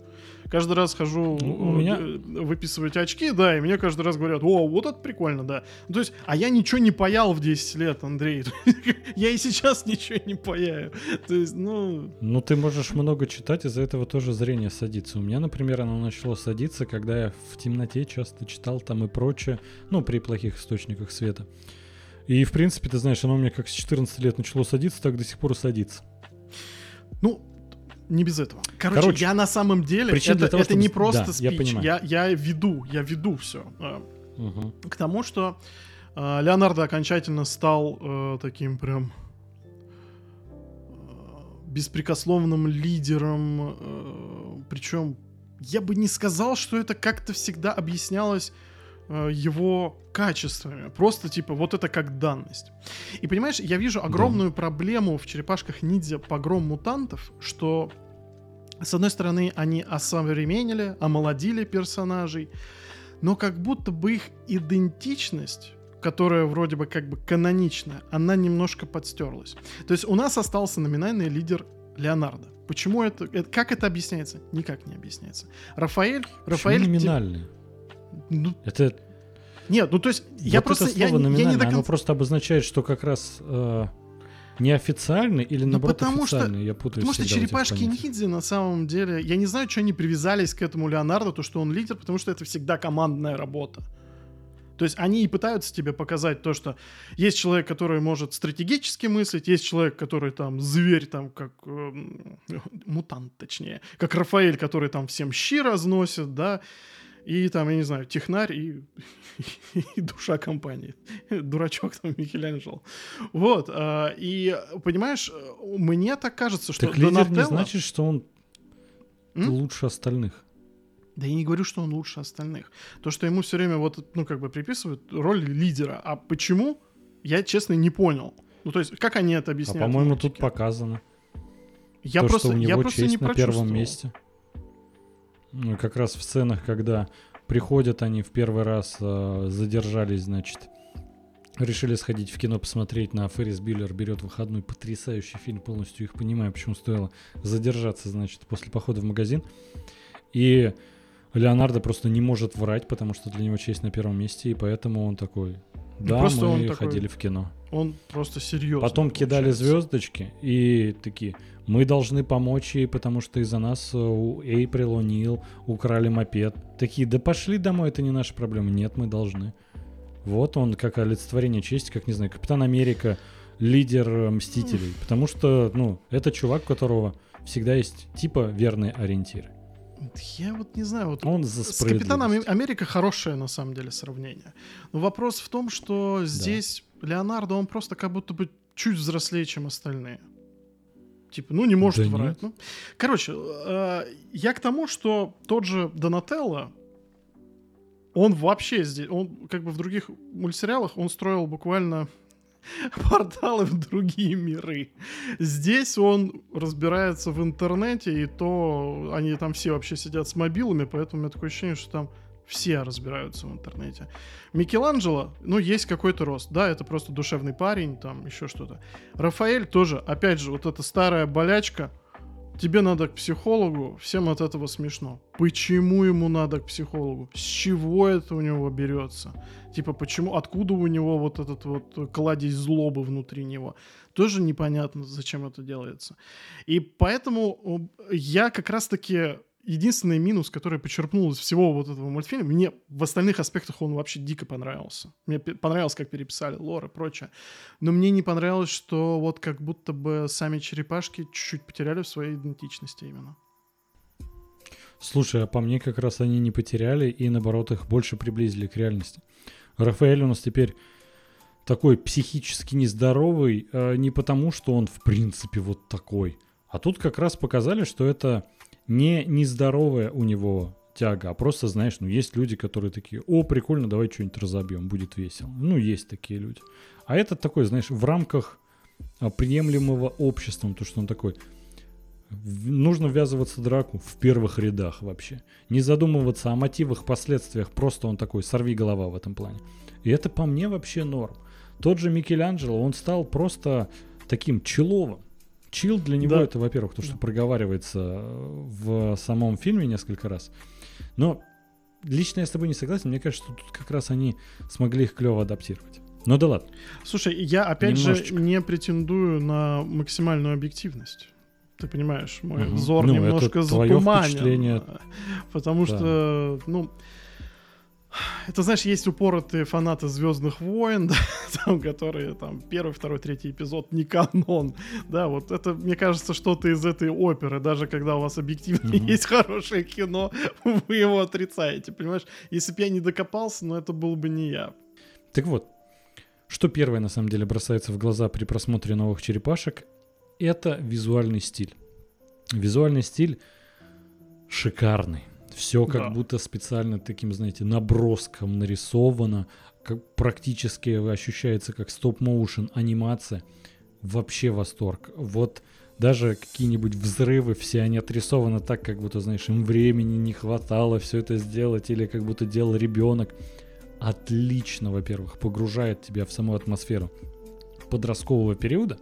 Каждый раз хожу у э, меня- э, выписывать очки, да, и мне каждый раз говорят, о, вот это прикольно, да. Ну, То есть, а я ничего не паял в 10 лет, Андрей. Я и сейчас ничего не паяю. То есть, ну, Ну, ты можешь много читать, из-за этого тоже зрение садится. У меня, например, оно начало садиться, когда я в темноте часто читал там и прочее, ну, при плохих источниках света. И, в принципе, ты знаешь, оно у меня как с 14 лет начало садиться, так до сих пор и садится. Ну, не без этого. Короче, Короче, я на самом деле, это, для того, это чтобы не просто да, я спич. понимаю. Я, я веду, я веду все. Мгм. К тому, что э, Леонардо окончательно стал э, таким прям э, беспрекословным лидером. Э, причем я бы не сказал, что это как-то всегда объяснялось э, его качествами. Просто типа вот это как данность. И понимаешь, я вижу огромную проблему в черепашках ниндзя погром мутантов, что с одной стороны они осовременили, омолодили персонажей, но как будто бы их идентичность которая вроде бы как бы каноничная, она немножко подстерлась. То есть у нас остался номинальный лидер Леонардо. Почему это, это- как это объясняется? Никак не объясняется. Рафаэль, Почему Рафаэль, те- номинальный? ну, Это нет, ну то есть я вот просто это я, слово не- я не до оно конца. просто обозначает, что как раз э, неофициальный или наоборот Ну, потому что- официальный. Я путаюсь Потому что черепашки ниндзя на самом деле, я не знаю, что они привязались к этому Леонардо, то, что он лидер, потому что это всегда командная работа. То есть они и пытаются тебе показать то, что есть человек, который может стратегически мыслить, есть человек, который там зверь, там как эм, мутант, точнее, как Рафаэль, который там всем щи разносит, да, и там, я не знаю, технарь и, и душа компании. Дурачок там Микеланджело. Вот. а, И, понимаешь, мне так кажется, что Так лидер не Донателло- значит, что он М? лучше остальных. Да я не говорю, что он лучше остальных. То, что ему все время вот, ну, как бы приписывают роль лидера. А почему, я, честно, не понял. Ну, то есть, как они это А объясняют? в по-моему, тут показано. Я то, просто, что у я него просто честь не на первом месте. Как раз в сценах, когда приходят они в первый раз, э, задержались, значит, решили сходить в кино посмотреть на Феррис Биллер берет выходной потрясающий фильм, полностью их понимаю, почему стоило задержаться, значит, после похода в магазин. И Леонардо просто не может врать, потому что для него честь на первом месте, и поэтому он такой, да, Ну, просто мы он такой ходили в кино. Он просто серьезно. Потом кидали получается. звездочки и такие, мы должны помочь ей, потому что из-за нас э, у Эйприл О'Нил украли мопед. Такие, да пошли домой, это не наша проблема. Нет, мы должны. Вот он как олицетворение чести, как, не знаю, Капитан Америка, лидер э, Мстителей. Потому что, ну, это чувак, у которого всегда есть типа верные ориентиры. Я вот не знаю, вот Он за с Капитаном. Америка хорошее, на самом деле, сравнение. Но вопрос в том, что здесь Леонардо, он просто как будто бы чуть взрослее, чем остальные. Типа, ну, не может Да врать. Ну. Короче, э, я к тому, что тот же Донателло, он вообще здесь, он как бы в других мультсериалах, он строил буквально порталы в другие миры. Здесь он разбирается в интернете, и то они там все вообще сидят с мобилами, поэтому у меня такое ощущение, что там все разбираются в интернете. Микеланджело, ну, есть какой-то рост. Да, это просто душевный парень, там еще что-то. Рафаэль тоже, опять же, вот эта старая болячка. Тебе надо к психологу, всем от этого смешно. Почему ему надо к психологу? С чего это у него берется? Типа, почему, откуда у него вот этот вот кладезь злобы внутри него? Тоже непонятно, зачем это делается. И поэтому я как раз-таки единственный минус, который почерпнул из всего вот этого мультфильма, мне в остальных аспектах он вообще дико понравился. Мне понравилось, как переписали лор и прочее. Но мне не понравилось, что вот как будто бы сами черепашки чуть-чуть потеряли в своей идентичности именно. Слушай, а по мне как раз они не потеряли и наоборот их больше приблизили к реальности. Рафаэль у нас теперь такой психически нездоровый э, не потому, что он в принципе вот такой, а тут как раз показали, что это не нездоровая у него тяга, а просто, знаешь, ну есть люди, которые такие, о, прикольно, давай что-нибудь разобьем, будет весело. Ну, есть такие люди. А этот такой, знаешь, в рамках а, приемлемого обществом, то, что он такой, нужно ввязываться в драку в первых рядах вообще. Не задумываться о мотивах, последствиях, просто он такой, сорви голова в этом плане. И это по мне вообще норм. Тот же Микеланджело, он стал просто таким человым. Чил для него Да. это, во-первых, то, что проговаривается в самом фильме несколько раз. Но лично я с тобой не согласен. Мне кажется, что тут как раз они смогли их клево адаптировать. Ну да ладно. Слушай, я опять Немножечко. же не претендую на максимальную объективность. Ты понимаешь, мой Мгм. взор Ну, немножко затуманен. Потому Да. что, ну, это, знаешь, есть упоротые фанаты Звездных войн, да, там, которые там первый, второй, третий эпизод не канон. Да, вот это, мне кажется, что-то из этой оперы. Даже когда у вас объективно Мгм. есть хорошее кино, вы его отрицаете, понимаешь? Если бы я не докопался, но это был бы не я. Так вот, что первое на самом деле бросается в глаза при просмотре новых черепашек, это визуальный стиль. Визуальный стиль шикарный. Все как Да. будто специально таким, знаете, наброском нарисовано, как практически ощущается как стоп-моушен анимация. Вообще восторг. Вот даже какие-нибудь взрывы, все они отрисованы так, как будто, знаешь, им времени не хватало все это сделать, или как будто делал ребенок. Отлично, во-первых, погружает тебя в саму атмосферу подросткового периода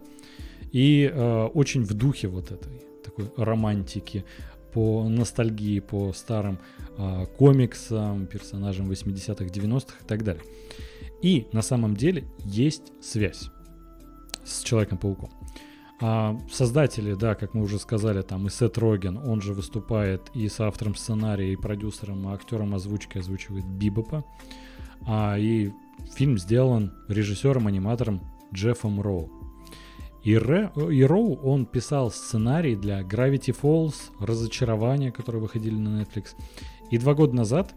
и э, очень в духе вот этой такой романтики, по ностальгии, по старым э, комиксам, персонажам 80-х, 90-х и так далее. И на самом деле есть связь с Человеком-пауком. А, создатели, да, как мы уже сказали, там и Сет Роген, он же выступает и с автором сценария, и продюсером, и актером озвучки озвучивает Бибопа. А, и фильм сделан режиссером-аниматором Джеффом Роу. И, Ре- и Роу, он писал сценарий для Gravity Falls, Разочарования, которые выходили на Netflix. И два года назад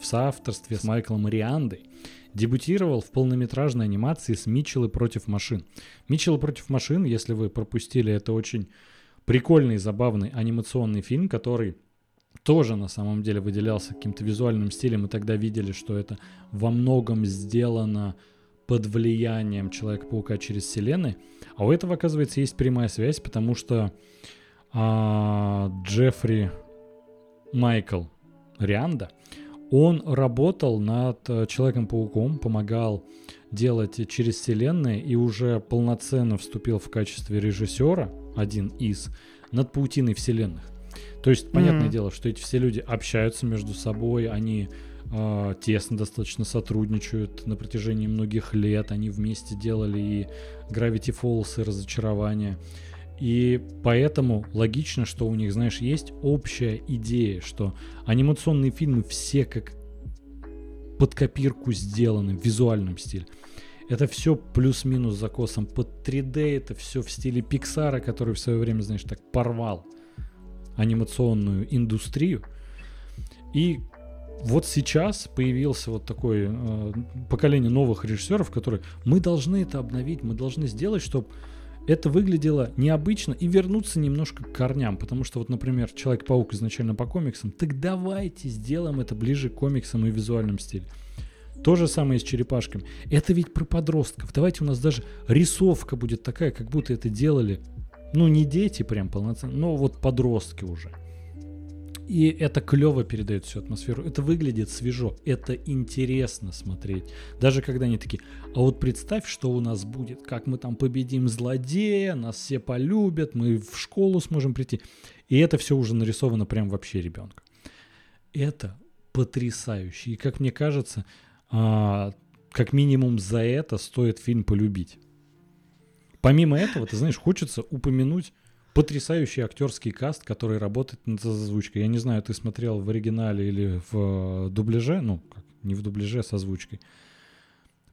в соавторстве с Майклом Риандой дебютировал в полнометражной анимации с Митчеллы против машин. Митчеллы против машин, если вы пропустили, это очень прикольный, забавный анимационный фильм, который тоже на самом деле выделялся каким-то визуальным стилем, и тогда видели, что это во многом сделано под влиянием Человека-паука через вселенной. А у этого, оказывается, есть прямая связь, потому что а, Джеффри Майкл Рианда, он работал над э, Человеком-пауком, помогал делать через вселенные и уже полноценно вступил в качестве режиссера, один из, над паутиной вселенных. То есть, понятное Мгм. дело, что эти все люди общаются между собой, они э, тесно достаточно сотрудничают на протяжении многих лет. Они вместе делали и Gravity Falls, и Разочарование. И поэтому логично, что у них, знаешь, есть общая идея, что анимационные фильмы все как под копирку сделаны в визуальном стиле. Это все плюс-минус закосом под 3D, это все в стиле Пиксара, который в свое время, знаешь, так порвал анимационную индустрию. И вот сейчас появился вот такое э, поколение новых режиссеров, которые мы должны это обновить, мы должны сделать, чтобы это выглядело необычно и вернуться немножко к корням. Потому что вот, например, Человек-паук изначально по комиксам, так давайте сделаем это ближе к комиксам и визуальном стиле. То же самое с черепашками. Это ведь про подростков. Давайте у нас даже рисовка будет такая, как будто это делали, ну, не дети прям полноценно, но вот подростки уже. И это клево передает всю атмосферу. Это выглядит свежо. Это интересно смотреть. Даже когда они такие, а вот представь, что у нас будет, как мы там победим злодея, нас все полюбят, мы в школу сможем прийти. И это все уже нарисовано прям вообще ребенка. Это потрясающе. И как мне кажется, а, как минимум за это стоит фильм полюбить. Помимо этого, ты знаешь, хочется упомянуть потрясающий актерский каст, который работает над озвучкой. Я не знаю, ты смотрел в оригинале или в э, дубляже, ну, как, не в дубляже, с озвучкой.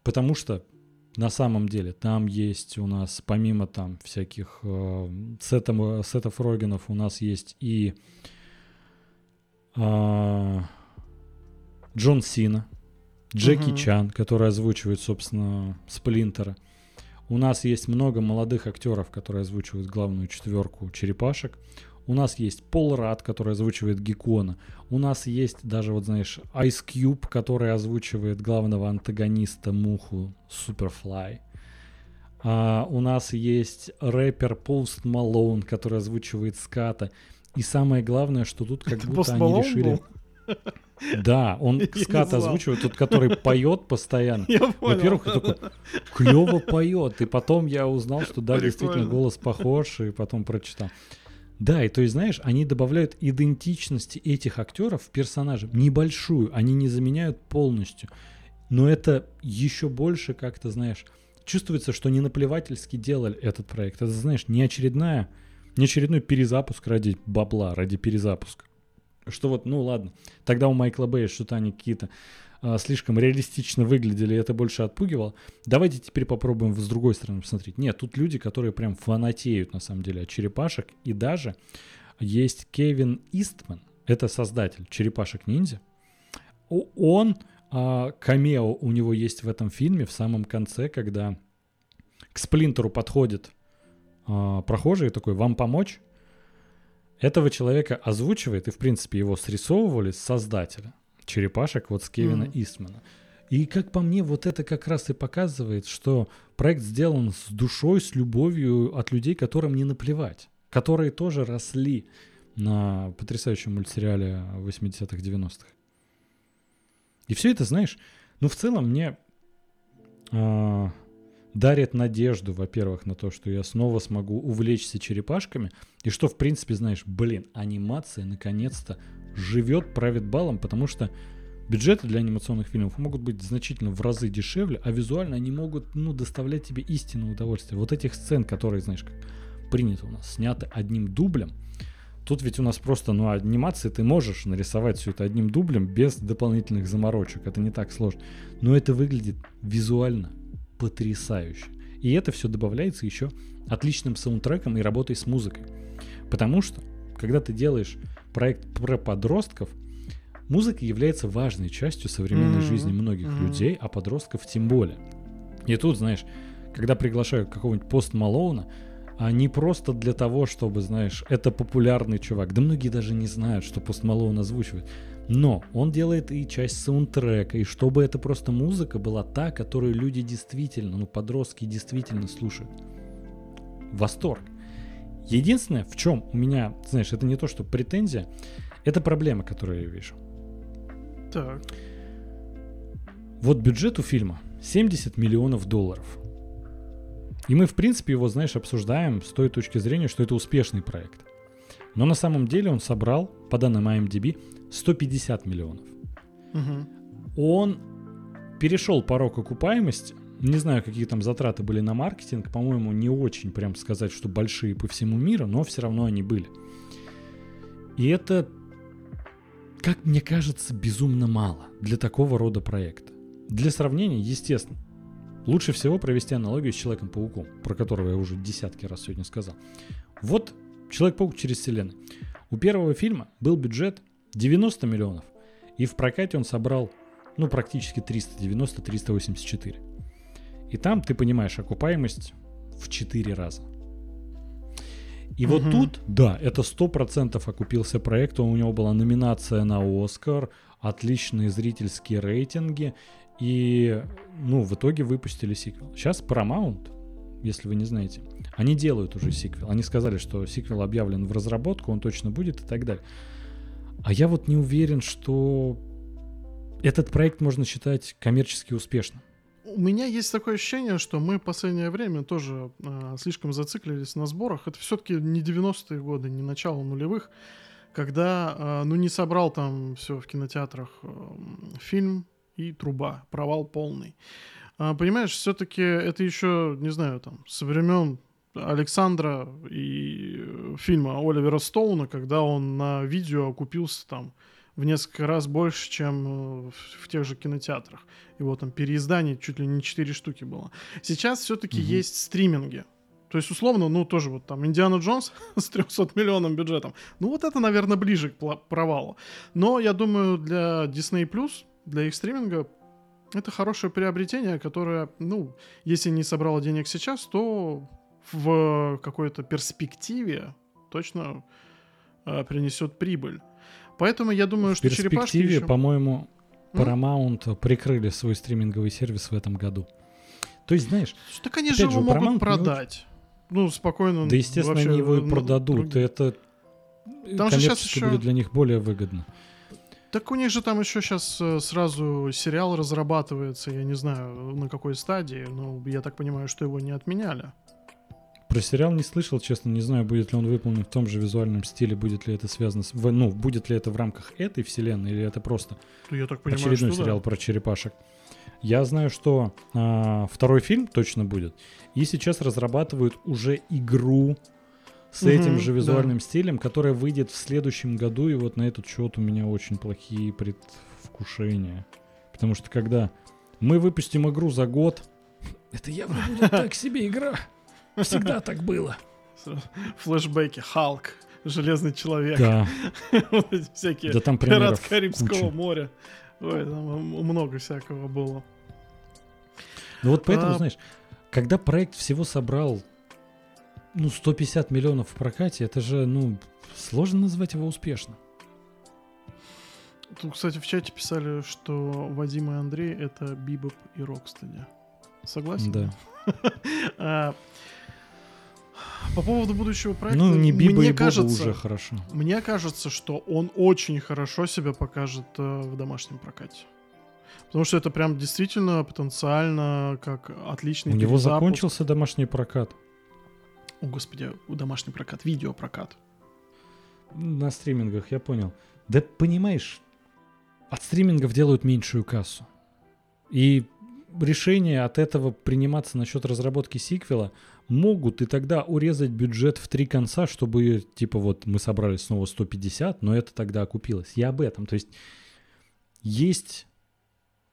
Потому что на самом деле там есть у нас, помимо там всяких э, сетом, сетов Рогенов, у нас есть и э, Джон Сина, Джеки Мгм. Чан, который озвучивает, собственно, Сплинтера. У нас есть много молодых актеров, которые озвучивают главную четверку черепашек. У нас есть Пол Рад, который озвучивает Геккона. У нас есть даже, вот знаешь, Ice Cube, который озвучивает главного антагониста Муху Суперфлай. А, у нас есть рэпер Пост Малоун, который озвучивает Ската. И самое главное, что тут как Это будто они решили... был? Да, он скат озвучивает, тот, который поет постоянно. Во-первых, такой, клево поет. И потом я узнал, что да, действительно голос похож, и потом прочитал. Да, и то есть, знаешь, они добавляют идентичности этих актеров в персонажа. Небольшую, они не заменяют полностью. Но это еще больше как-то, знаешь, чувствуется, что не наплевательски делали этот проект. Это, знаешь, не очередная, не очередной перезапуск ради бабла, ради перезапуска. Что вот, ну ладно, тогда у Майкла Бэя что-то они какие-то а, слишком реалистично выглядели, это больше отпугивало. Давайте теперь попробуем с другой стороны посмотреть. Нет, тут люди, которые прям фанатеют на самом деле от черепашек, и даже есть Кевин Истман, это создатель черепашек-ниндзя. О- Он, а, камео у него есть в этом фильме в самом конце, когда к Сплинтеру подходит а, прохожий такой, вам помочь? Этого человека озвучивает, и в принципе его срисовывали с создателя черепашек вот с Кевина Мгм. Истмана. И как по мне, вот это как раз и показывает, что проект сделан с душой, с любовью от людей, которым не наплевать, которые тоже росли на потрясающем мультсериале 80-х, 90-х. И все это, знаешь, ну в целом мне а, дарит надежду, во-первых, на то, что я снова смогу увлечься черепашками, и что, в принципе, знаешь, блин, анимация наконец-то живет, правит балом, потому что бюджеты для анимационных фильмов могут быть значительно в разы дешевле, а визуально они могут, ну, доставлять тебе истинное удовольствие. Вот этих сцен, которые, знаешь, как принято у нас, сняты одним дублем, Тут ведь у нас просто, ну, анимации ты можешь нарисовать все это одним дублем без дополнительных заморочек. Это не так сложно. Но это выглядит визуально потрясающе. И это все добавляется еще отличным саундтреком и работой с музыкой. Потому что, когда ты делаешь проект про подростков, музыка является важной частью современной Мгм, жизни многих мгм. людей, а подростков тем более. И тут, знаешь, когда приглашаю какого-нибудь пост Малоуна, а не просто для того, чтобы, знаешь, это популярный чувак. Да многие даже не знают, что Пост Малоун озвучивает. Но он делает и часть саундтрека, и чтобы это просто музыка была та, которую люди действительно, ну, подростки действительно слушают. Восторг. Единственное, в чем у меня, знаешь, это не то, что претензия, это проблема, которую я вижу. Так. Вот бюджет у фильма 70 миллионов долларов. И мы, в принципе, его, знаешь, обсуждаем с той точки зрения, что это успешный проект. Но на самом деле он собрал, по данным IMDb, 150 миллионов. Мгм. Он перешел порог окупаемости. Не знаю, какие там затраты были на маркетинг. По-моему, не очень прям сказать, что большие по всему миру, но все равно они были. И это, как мне кажется, безумно мало для такого рода проекта. Для сравнения, естественно, лучше всего провести аналогию с Человеком-пауком, про которого я уже десятки раз сегодня сказал. Вот Человек-паук через вселенную. У первого фильма был бюджет 90 миллионов, и в прокате он собрал, ну, практически 390-384. И там, ты понимаешь, окупаемость в 4 раза. И вот Мгм. тут, да, это 100% окупился проект, у него была номинация на Оскар, отличные зрительские рейтинги, и, ну, в итоге выпустили сиквел. Сейчас Paramount, если вы не знаете, они делают уже сиквел. Они сказали, что сиквел объявлен в разработку, он точно будет и так далее. А я вот не уверен, что этот проект можно считать коммерчески успешным. У меня есть такое ощущение, что мы в последнее время тоже э, слишком зациклились на сборах. Это все-таки не 90-е годы, не начало нулевых, когда, э, ну, не собрал там все в кинотеатрах э, фильм и труба, провал полный. А, понимаешь, все-таки это еще, не знаю, там, со времен Александра и э, фильма Оливера Стоуна, когда он на видео окупился там в несколько раз больше, чем э, в, тех же кинотеатрах. Его там переизданий чуть ли не 4 штуки было. Сейчас все-таки Мгм. есть стриминги. То есть, условно, ну, тоже вот там Индиана Джонс с 300 миллионным бюджетом. Ну, вот это, наверное, ближе к провалу. Но, я думаю, для Disney+, для их стриминга, это хорошее приобретение, которое, ну, если не собрало денег сейчас, то в какой-то перспективе точно э, принесет прибыль. Поэтому я думаю, в что черепашки перспективе, еще... по-моему? Paramount прикрыли свой стриминговый сервис в этом году. То есть, знаешь, Так они Опять же же, его у Paramount могут не продать. Ну, спокойно. да, естественно, вообще, они его и ну, продадут. другие. Это Там же коммерчески еще- будет для них более выгодно. Так у них же там еще сейчас э, сразу сериал разрабатывается, я не знаю, на какой стадии, но я так понимаю, что его не отменяли. Про сериал не слышал, честно, не знаю, будет ли он выполнен в том же визуальном стиле, будет ли это связано с... Ну, будет ли это в рамках этой вселенной, или это просто Ну, я так понимаю, очередной что да. сериал про черепашек. Я знаю, что а, второй фильм точно будет. И сейчас разрабатывают уже игру с Мгм, этим же да. визуальным стилем, которая выйдет в следующем году. И вот на этот счет у меня очень плохие предвкушения. Потому что когда мы выпустим игру за год, это явно будет так себе игра. Всегда так было. Сразу Флэшбэки, Халк, Железный Человек, Да, всякие да там Пират Карибского моря. Ой, там много всякого было. Ну вот поэтому, А- знаешь, когда проект всего собрал, ну, 150 миллионов в прокате, это же, ну, сложно назвать его успешным. Тут, кстати, в чате писали, что Вадим и Андрей — это Бибоп и Рокстеди. Согласен? Да. По поводу будущего проекта, Ну, не Биба мне и кажется, уже хорошо. мне кажется, что он очень хорошо себя покажет э, в домашнем прокате. Потому что это прям действительно потенциально как отличный У него закончился домашний прокат. О, господи, у домашний прокат, видеопрокат. На стримингах, я понял. Да понимаешь, от стримингов делают меньшую кассу. И решение от этого приниматься насчет разработки сиквела могут и тогда урезать бюджет в три конца, чтобы, типа, вот мы собрали снова 150, но это тогда окупилось. Я об этом. То есть есть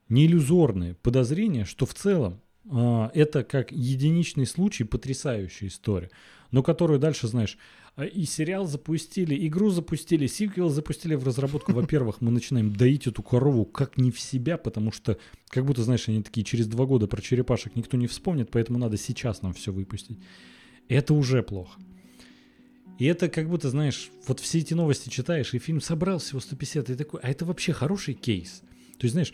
неиллюзорные подозрения, что в целом а, это как единичный случай потрясающая история, но которую дальше, знаешь, и сериал запустили, игру запустили, сиквел запустили в разработку. Во-первых, мы начинаем доить эту корову как не в себя, потому что, как будто, знаешь, они такие, через два года про черепашек никто не вспомнит, поэтому надо сейчас нам все выпустить. Это уже плохо. И это как будто, знаешь, вот все эти новости читаешь, и фильм собрал всего 150, и такой, а это вообще хороший кейс. То есть, знаешь,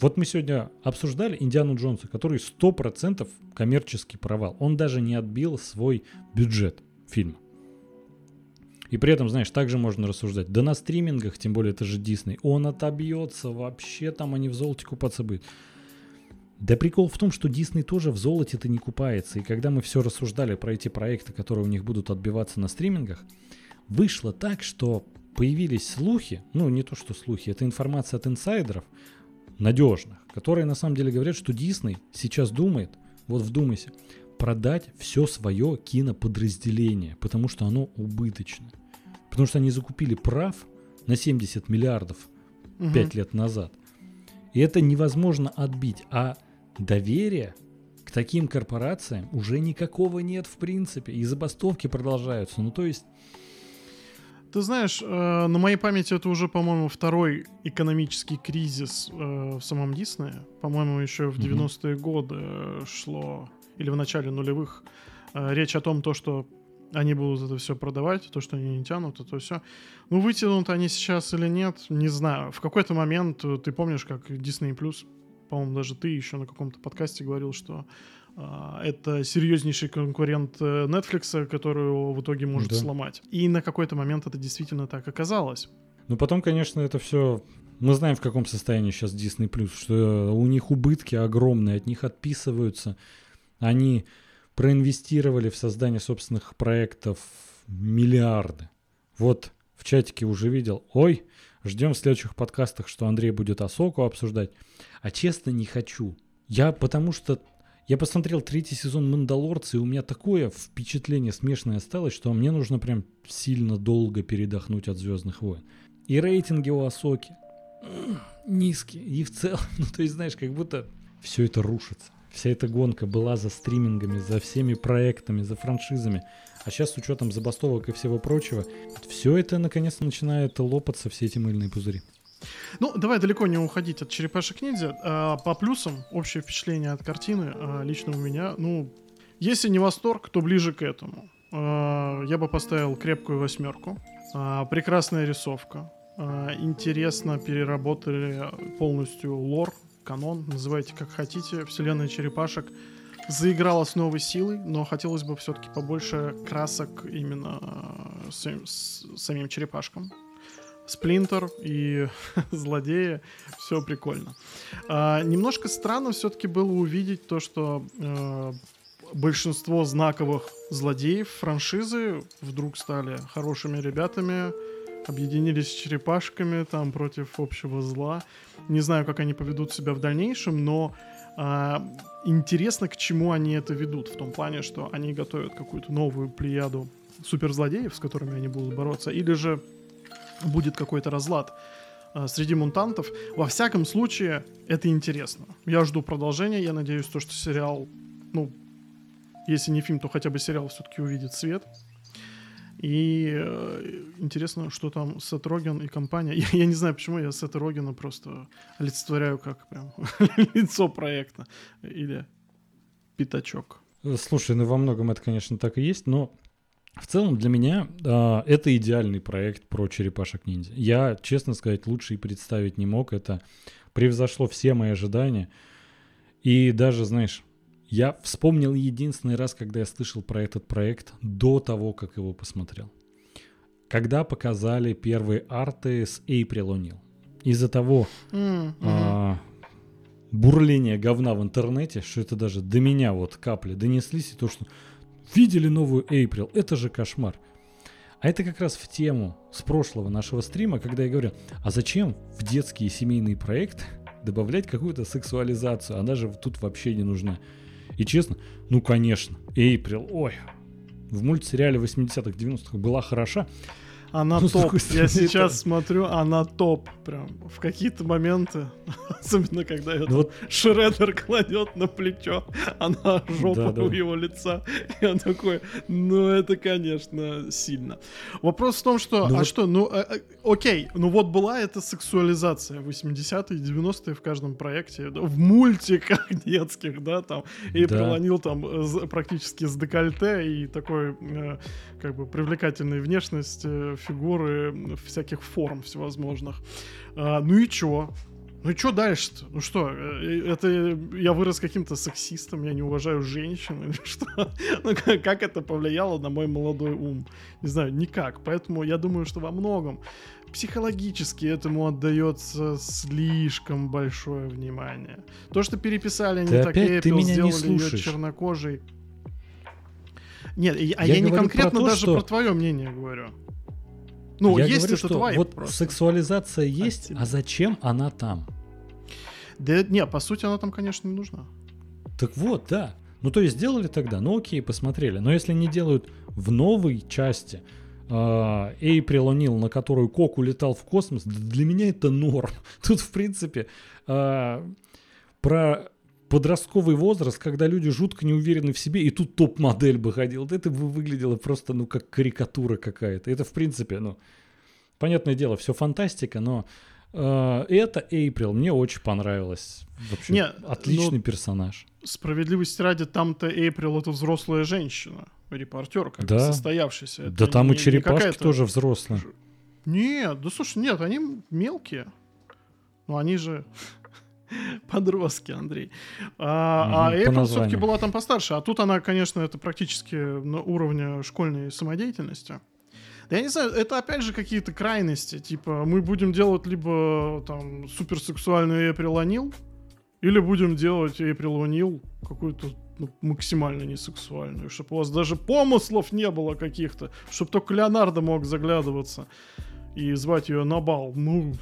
вот мы сегодня обсуждали Индиану Джонса, который 100% коммерческий провал. Он даже не отбил свой бюджет фильма. И при этом, знаешь, также можно рассуждать. Да на стримингах, тем более это же Дисней, он отобьется, вообще там они в золоте купаться будут. Да прикол в том, что Дисней тоже в золоте-то не купается. И когда мы все рассуждали про эти проекты, которые у них будут отбиваться на стримингах, вышло так, что появились слухи, ну не то что слухи, это информация от инсайдеров, надежных, которые на самом деле говорят, что Дисней сейчас думает, вот вдумайся, продать все свое киноподразделение, потому что оно убыточно. Потому что они закупили прав на 70 миллиардов Мгм. 5 лет назад. И это невозможно отбить. А доверия к таким корпорациям уже никакого нет в принципе. И забастовки продолжаются. Ну то есть, Ты знаешь, э, на моей памяти это уже, по-моему, второй экономический кризис э, в самом Диснее. По-моему, еще в Мгм. 90-е годы э, шло, или в начале нулевых, э, речь о том, то, что они будут это все продавать, то, что они не тянут, это все. Ну, вытянут они сейчас или нет, не знаю. В какой-то момент, э, ты помнишь, как Disney Plus, по-моему, даже ты еще на каком-то подкасте говорил, что а, это серьезнейший конкурент э, Netflix, который его в итоге может Да. сломать. И на какой-то момент это действительно так оказалось. ну потом, конечно, это все... Мы знаем, в каком состоянии сейчас Disney+, что у них убытки огромные, от них отписываются. Они проинвестировали в создание собственных проектов миллиарды. Вот в чатике уже видел, ой, ждем в следующих подкастах, что Андрей будет Асоку обсуждать. А честно, не хочу. Я потому что я посмотрел третий сезон Мандалорца, и у меня такое впечатление смешанное осталось, что мне нужно прям сильно долго передохнуть от Звездных войн. И рейтинги у Асоки низкие. И в целом, ну то есть, знаешь, как будто все это рушится. Вся эта гонка была за стримингами, за всеми проектами, за франшизами. А сейчас с учетом забастовок и всего прочего, все это наконец-то начинает лопаться, все эти мыльные пузыри. Ну, давай далеко не уходить от черепашек ниндзя. А, по плюсам, общее впечатление от картины, а, лично у меня, ну, если не восторг, то ближе к этому. А, я бы поставил крепкую восьмерку. Прекрасная рисовка. Интересно переработали полностью лор, канон, называйте как хотите. Вселенная черепашек заиграла с новой силой, но хотелось бы все-таки побольше красок именно а, с, с самим черепашкам Сплинтер и злодеи. Все прикольно. А, немножко странно все-таки было увидеть то, что э, большинство знаковых злодеев франшизы вдруг стали хорошими ребятами, объединились с черепашками там против общего зла. Не знаю, как они поведут себя в дальнейшем, но а, интересно, к чему они это ведут. В том плане, что они готовят какую-то новую плеяду суперзлодеев, с которыми они будут бороться, или же будет какой-то разлад а, среди мутантов. Во всяком случае, это интересно. Я жду продолжения, я надеюсь, то, что сериал, ну, если не фильм, то хотя бы сериал все-таки увидит свет. И э, интересно, что там Сет Роген и компания. Я, я не знаю, почему я Сета Рогена просто олицетворяю как прям лицо проекта. Или пятачок. Слушай, ну во многом это, конечно, так и есть, но в целом для меня э, это идеальный проект про черепашек ниндзя. Я, честно сказать, лучше и представить не мог. Это превзошло все мои ожидания. И даже, знаешь, я вспомнил единственный раз, когда я слышал про этот проект до того, как его посмотрел. Когда показали первые арты с April O'Neil. Из-за того mm-hmm. а, бурления говна в интернете, что это даже до меня вот капли донеслись, и то, что видели новую April, это же кошмар. А это как раз в тему с прошлого нашего стрима, когда я говорю, а зачем в детские семейные проекты добавлять какую-то сексуализацию? Она же тут вообще не нужна. И честно, ну конечно, Эйприл, ой, в мультсериале 80-х, 90-х была хороша, она ну, топ. Я сейчас это... смотрю, она топ. Прям в какие-то моменты, особенно когда ну, вот... Шредер кладет на плечо, она жопа да, да. у его лица. Я такой, ну это, конечно, сильно. Вопрос в том, что, ну, а вот... что, ну, э, э, окей, ну вот была эта сексуализация 80-е, 90-е в каждом проекте, в мультиках детских, да, там, и да. прилонил там э, практически с декольте и такой, э, как бы, привлекательной внешность э, фигуры всяких форм всевозможных. А, ну и чё? Ну и что дальше-то? Ну что, э, это я вырос каким-то сексистом, я не уважаю женщин или что? Ну как, как это повлияло на мой молодой ум? Не знаю, никак. Поэтому я думаю, что во многом психологически этому отдается слишком большое внимание. То, что переписали они так Эппел, сделали не ее чернокожей. Нет, а я, я не конкретно про то, даже что... про твое мнение говорю. Ну, я есть говорю, что вот просто. сексуализация есть, а зачем она там? Да не, по сути она там, конечно, не нужна. Так вот, да. Ну, то есть сделали тогда, ну окей, посмотрели. Но если не делают в новой части Эйприл uh, О'Нил, на которую Кок улетал в космос, для меня это норм. Тут, в принципе, uh, про подростковый возраст, когда люди жутко не уверены в себе, и тут топ-модель бы ходила. Это бы выглядело просто, ну, как карикатура какая-то. Это, в принципе, ну, понятное дело, все фантастика, но э, это Эйприл мне очень понравилось. Вообще, не, отличный ну, персонаж. Справедливости ради, там-то Эйприл это взрослая женщина, репортер, как да. состоявшийся. Это да там не, и черепашки тоже взрослые. Нет, да слушай, нет, они мелкие. Ну, они же подростки, Андрей. А, угу, а Apple все-таки была там постарше. А тут она, конечно, это практически на уровне школьной самодеятельности. Да я не знаю, это опять же какие-то крайности. Типа, мы будем делать либо там суперсексуальную Эприл Анил, или будем делать Эприл Анил какую-то ну, максимально несексуальную, чтобы у вас даже помыслов не было каких-то, чтобы только Леонардо мог заглядываться и звать ее на бал. Ну,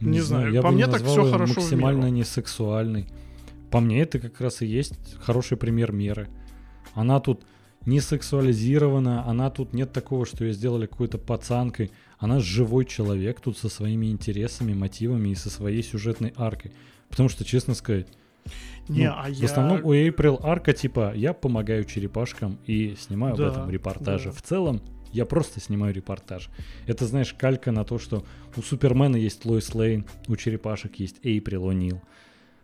не, не знаю, я по бы мне так все хорошо максимально не сексуальный. По мне это как раз и есть хороший пример меры. Она тут не сексуализирована, она тут нет такого, что ее сделали какой-то пацанкой. Она живой человек тут со своими интересами, мотивами и со своей сюжетной аркой. Потому что, честно сказать, не, ну, а в я... основном у April арка типа я помогаю черепашкам и снимаю да, об этом репортажи. Да. В целом я просто снимаю репортаж. Это, знаешь, калька на то, что у Супермена есть Лоис Лейн, у черепашек есть Эйприл О'Нил.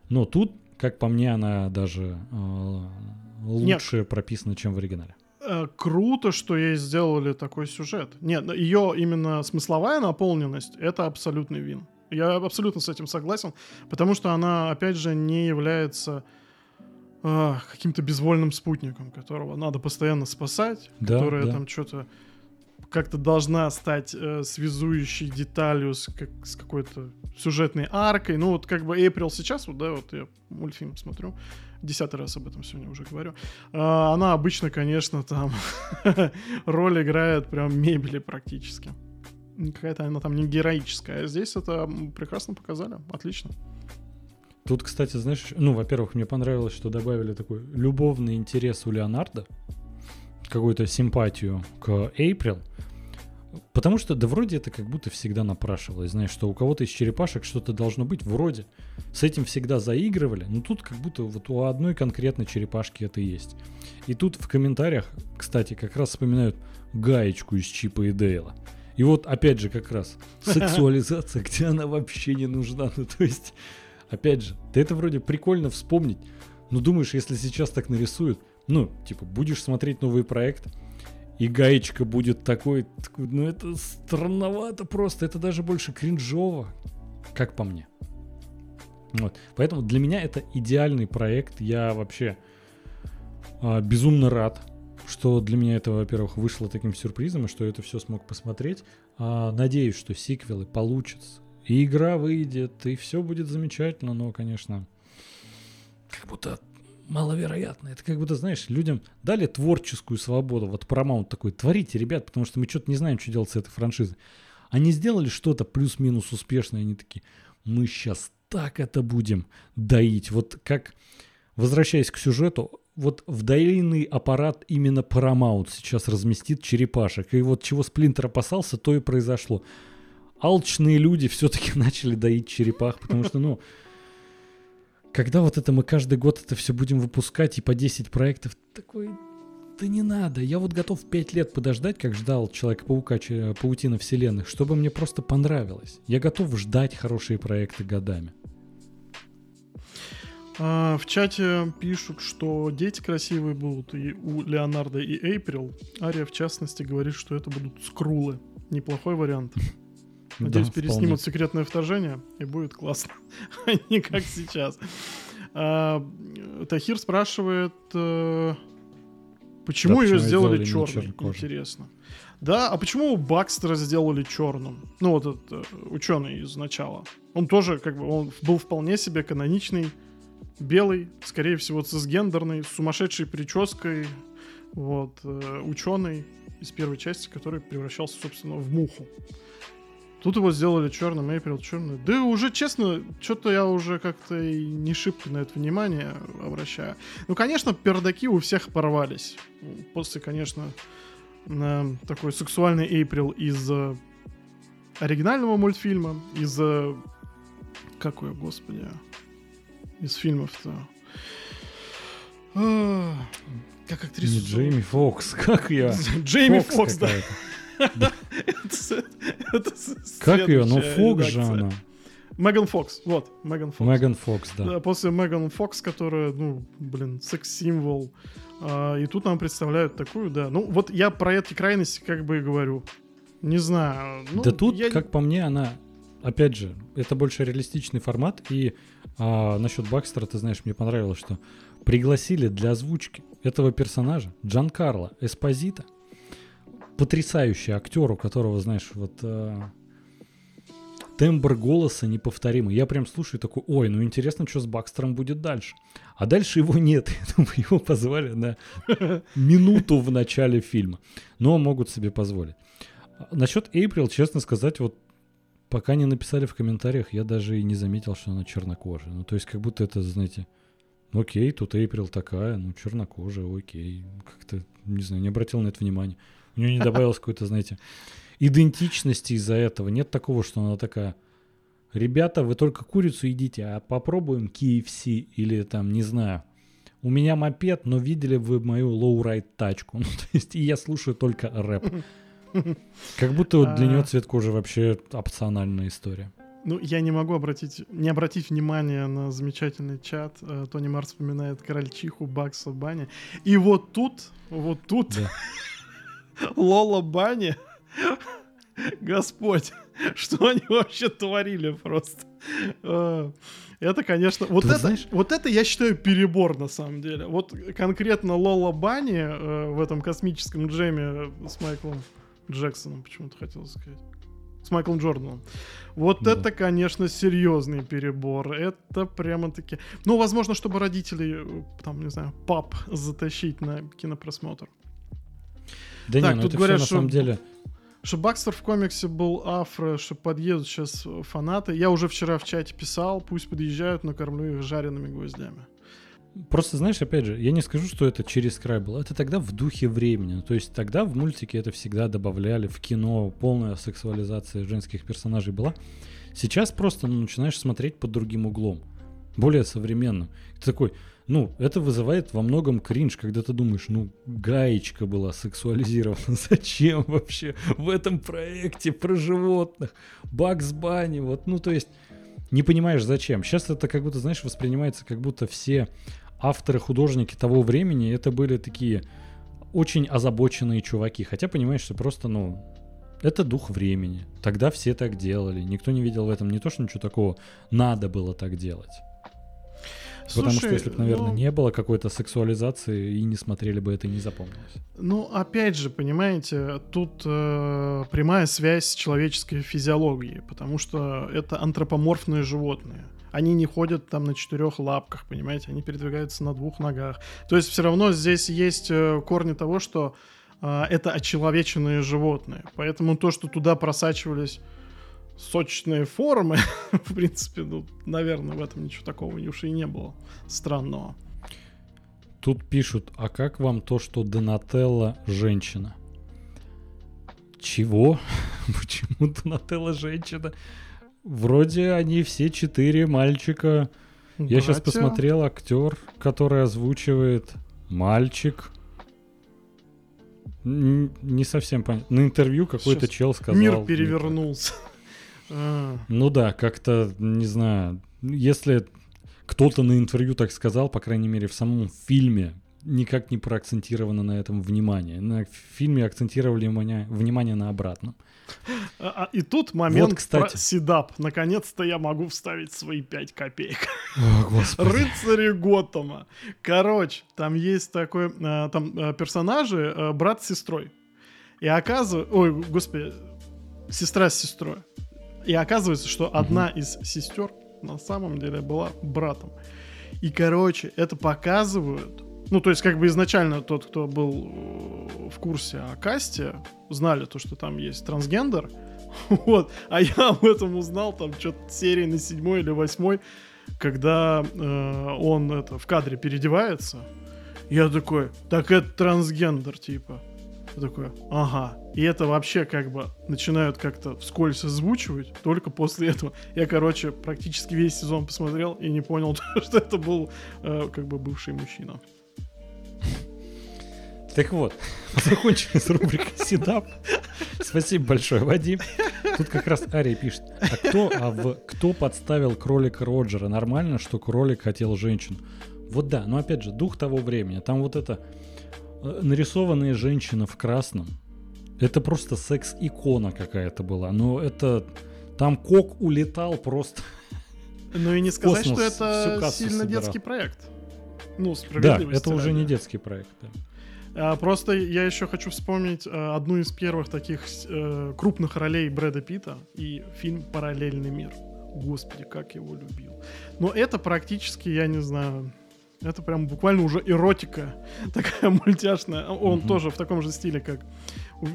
Но тут, как по мне, она даже э, лучше Нет. прописана, чем в оригинале. Э, круто, что ей сделали такой сюжет. Нет, ее именно смысловая наполненность — это абсолютный вин. Я абсолютно с этим согласен, потому что она, опять же, не является э, каким-то безвольным спутником, которого надо постоянно спасать, да, который да. там что-то как-то должна стать э, связующей деталью с, как, с какой-то сюжетной аркой. Ну, вот как бы Эйприл сейчас, вот, да, вот я мультфильм смотрю, десятый раз об этом сегодня уже говорю. А, она обычно, конечно, там роль играет прям мебели практически. Какая-то она там не героическая. Здесь это прекрасно показали. Отлично. Тут, кстати, знаешь, ну, во-первых, мне понравилось, что добавили такой любовный интерес у Леонардо, какую-то симпатию к Эйприл, потому что, да вроде это как будто всегда напрашивалось, знаешь, что у кого-то из черепашек что-то должно быть, вроде. С этим всегда заигрывали, но тут как будто вот у одной конкретной черепашки это есть. И тут в комментариях, кстати, как раз вспоминают гаечку из Чипа и Дейла. И вот опять же как раз сексуализация, где она вообще не нужна. Ну то есть Опять же, ты это вроде прикольно вспомнить, но думаешь, если сейчас так нарисуют, ну, типа, будешь смотреть новый проект, и гаечка будет такой, такой, ну это странновато просто, это даже больше кринжово, как по мне. Вот. Поэтому для меня это идеальный проект. Я вообще а, безумно рад, что для меня это, во-первых, вышло таким сюрпризом, и что я это все смог посмотреть. А, надеюсь, что сиквелы получатся и игра выйдет, и все будет замечательно, но, конечно, как будто маловероятно. Это как будто, знаешь, людям дали творческую свободу. Вот Paramount такой, творите, ребят, потому что мы что-то не знаем, что делать с этой франшизой. Они сделали что-то плюс-минус успешное, они такие, мы сейчас так это будем доить. Вот как, возвращаясь к сюжету, вот в доильный аппарат именно Paramount сейчас разместит черепашек. И вот чего Сплинтер опасался, то и произошло алчные люди все-таки начали доить черепах, потому что, ну, когда вот это мы каждый год это все будем выпускать и по 10 проектов, такой, да не надо. Я вот готов 5 лет подождать, как ждал Человека-паука, Паутина Вселенных, чтобы мне просто понравилось. Я готов ждать хорошие проекты годами. А, в чате пишут, что дети красивые будут и у Леонардо и Эйприл. Ария, в частности, говорит, что это будут скрулы. Неплохой вариант. Надеюсь, да, переснимут вполне. секретное вторжение, и будет классно. а не как сейчас. А, Тахир спрашивает, э, почему ее сделали черной? Интересно. Да, а почему Бакстера сделали черным? Ну, вот этот э, ученый из начала. Он тоже, как бы, он был вполне себе каноничный, белый, скорее всего, цисгендерный, с сумасшедшей прической, вот, э, ученый из первой части, который превращался, собственно, в муху. Тут его сделали черным, Эйприл черный. Да уже, честно, что-то я уже как-то и не шибко на это внимание обращаю. Ну, конечно, пердаки у всех порвались. После, конечно, такой сексуальный Эйприл из э, оригинального мультфильма, из... Э, какой, господи, из фильмов-то... А, как актриса... Не Джейми Фокс, как я? Джейми Фокс, да. Как ее? Ну, Фокс же она. Меган Фокс, вот, Меган Фокс. Меган Фокс, да. После Меган Фокс, которая, ну, блин, секс-символ. А, и тут нам представляют такую, да. Ну, вот я про эти крайности как бы и говорю. Не знаю. Ну, да тут, я... как по мне, она, опять же, это больше реалистичный формат. И а, насчет Бакстера, ты знаешь, мне понравилось, что пригласили для озвучки этого персонажа Джан Карло Эспозита потрясающий актер, у которого, знаешь, вот э, тембр голоса неповторимый. Я прям слушаю такой, ой, ну интересно, что с Бакстером будет дальше. А дальше его нет. его позвали на минуту в начале фильма. Но могут себе позволить. Насчет Эйприл, честно сказать, вот пока не написали в комментариях, я даже и не заметил, что она чернокожая. Ну, то есть, как будто это, знаете, окей, тут Эйприл такая, ну, чернокожая, окей. Как-то, не знаю, не обратил на это внимания. У нее не добавилось какой-то, знаете, идентичности из-за этого. Нет такого, что она такая, ребята, вы только курицу едите, а попробуем KFC или там, не знаю, у меня мопед, но видели вы мою lowride тачку. Ну, то есть, и я слушаю только рэп. Как будто вот для нее а. цвет кожи вообще опциональная история. Ну, я не могу обратить, не обратить внимание на замечательный чат. Э, Тони Марс вспоминает крольчиху Бакса Баня. И вот тут, вот тут да. Лола Бани. Господь, что они вообще творили просто. А, это, конечно, вот это, знаешь? вот это я считаю перебор на самом деле. Вот конкретно Лола Бани э, в этом космическом джеме с Майклом Джексоном, почему-то хотел сказать. С Майклом Джорданом. Вот Да. это, конечно, серьезный перебор. Это прямо-таки... Ну, возможно, чтобы родителей, э, там, не знаю, пап затащить на кинопросмотр. Да Так, не, ну тут это говорят, все на что- самом деле... Что Бакстер в комиксе был афро, что подъедут сейчас фанаты. Я уже вчера в чате писал, пусть подъезжают, накормлю их жареными гвоздями. Просто, знаешь, опять же, я не скажу, что это через край было. Это тогда в духе времени. Ну, То есть тогда в мультике это всегда добавляли, в кино полная сексуализация женских персонажей была. Сейчас просто ну, начинаешь смотреть под другим углом. Более современным. Ты такой, ну, это вызывает во многом кринж, когда ты думаешь, ну, гаечка была сексуализирована. Зачем вообще в этом проекте про животных? Бакс Банни, вот, ну, то есть не понимаешь зачем. Сейчас это как будто, знаешь, воспринимается как будто все авторы, художники того времени, это были такие очень озабоченные чуваки. Хотя понимаешь, что просто, ну, это дух времени. Тогда все так делали. Никто не видел в этом не то, что ничего такого надо было так делать. Потому что если бы, наверное, ну, не было какой-то сексуализации и не смотрели бы это и не запомнилось. Ну, опять же, понимаете, тут э, прямая связь с человеческой физиологией, потому что это антропоморфные животные. Они не ходят там на четырех лапках, понимаете, они передвигаются на двух ногах. То есть все равно здесь есть э, корни того, что э, это очеловеченные животные. Поэтому то, что туда просачивались сочные формы, в принципе, ну, наверное, в этом ничего такого уж и не было странного. Тут пишут, а как вам то, что Донателла женщина? Чего? Почему Донателла женщина? Вроде они все четыре мальчика. Я сейчас Братья. посмотрел актер, который озвучивает мальчик. Н- Не совсем понятно. На интервью какой-то чел сказал. Мир перевернулся. А, Ну да, как-то, не знаю, если кто-то на интервью так сказал, по крайней мере, в самом фильме никак не проакцентировано на этом внимание. На фильме акцентировали внимание, внимание на обратном. а, а, И тут момент Вот, кстати. про седап. Наконец-то я могу вставить свои 5 копеек. О, господи. Рыцари Готэма. Короче, там есть такой... э, Там э, персонажи, брат с сестрой. И оказывается... Ой, господи. Сестра с сестрой. И оказывается, что одна из сестер на самом деле была братом. И, короче, это показывают... Ну, то есть, как бы изначально тот, кто был э, в курсе о касте, знали то, что там есть трансгендер. Вот. А я об этом узнал там что-то серии на седьмой или восьмой, когда э, он это в кадре переодевается. Я такой, так это трансгендер, типа. Я такой, ага. И это вообще как бы начинают как-то вскользь озвучивать только после этого. Я, короче, практически весь сезон посмотрел и не понял, что это был э, как бы бывший мужчина. Так вот, закончили с рубрикой Седап. Спасибо большое, Вадим. Тут как раз Ария пишет. А кто, а в, кто подставил кролика Роджера? Нормально, что кролик хотел женщину. Вот да, но опять же, дух того времени. Там вот это нарисованная женщина в красном. Это просто секс-икона какая-то была. Но это... Там кок улетал просто. Ну и не сказать, что это сильно собирал. детский проект. Ну, Да, справедливости это уже не детский проект. да. А, Просто я еще хочу вспомнить э, одну из первых таких э, крупных ролей Брэда Питта и фильм «Параллельный мир». Господи, как я его любил. Но это практически, я не знаю, это прям буквально уже эротика такая мультяшная. Он Мгм. тоже в таком же стиле, как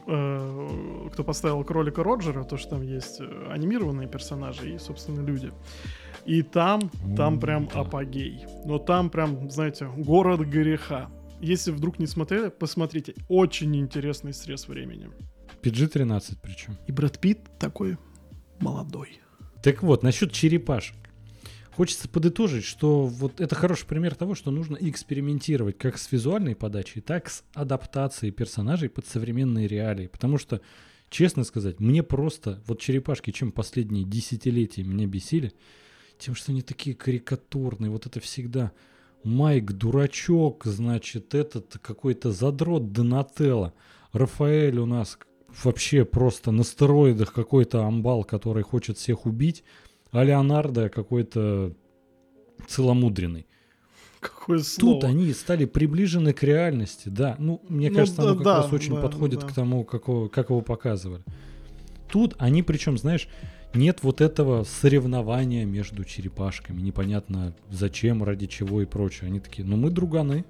э, кто поставил кролика Роджера, то, что там есть э, анимированные персонажи и, собственно, люди. И там, там М, прям апогей. Но там прям, знаете, город греха. Если вдруг не смотрели, посмотрите. Очень интересный срез времени. PG-13 причем. И Брэд Питт такой молодой. Так вот, насчет черепашек. Хочется подытожить, что вот это хороший пример того, что нужно экспериментировать как с визуальной подачей, так с адаптацией персонажей под современные реалии. Потому что, честно сказать, мне просто вот черепашки, чем последние десятилетия меня бесили, тем, что они такие карикатурные, вот это всегда Майк дурачок, значит, этот какой-то задрот Донателло. Рафаэль у нас вообще просто на стероидах какой-то амбал, который хочет всех убить, а Леонардо какой-то целомудренный. Какое слово. Тут они стали приближены к реальности, да. Ну, мне Ну, кажется, оно да, как да, раз очень да, подходит да. к тому, какого, как его показывали. Тут они, причем, знаешь, нет вот этого соревнования между черепашками. Непонятно зачем, ради чего и прочее. Они такие, ну мы друганы,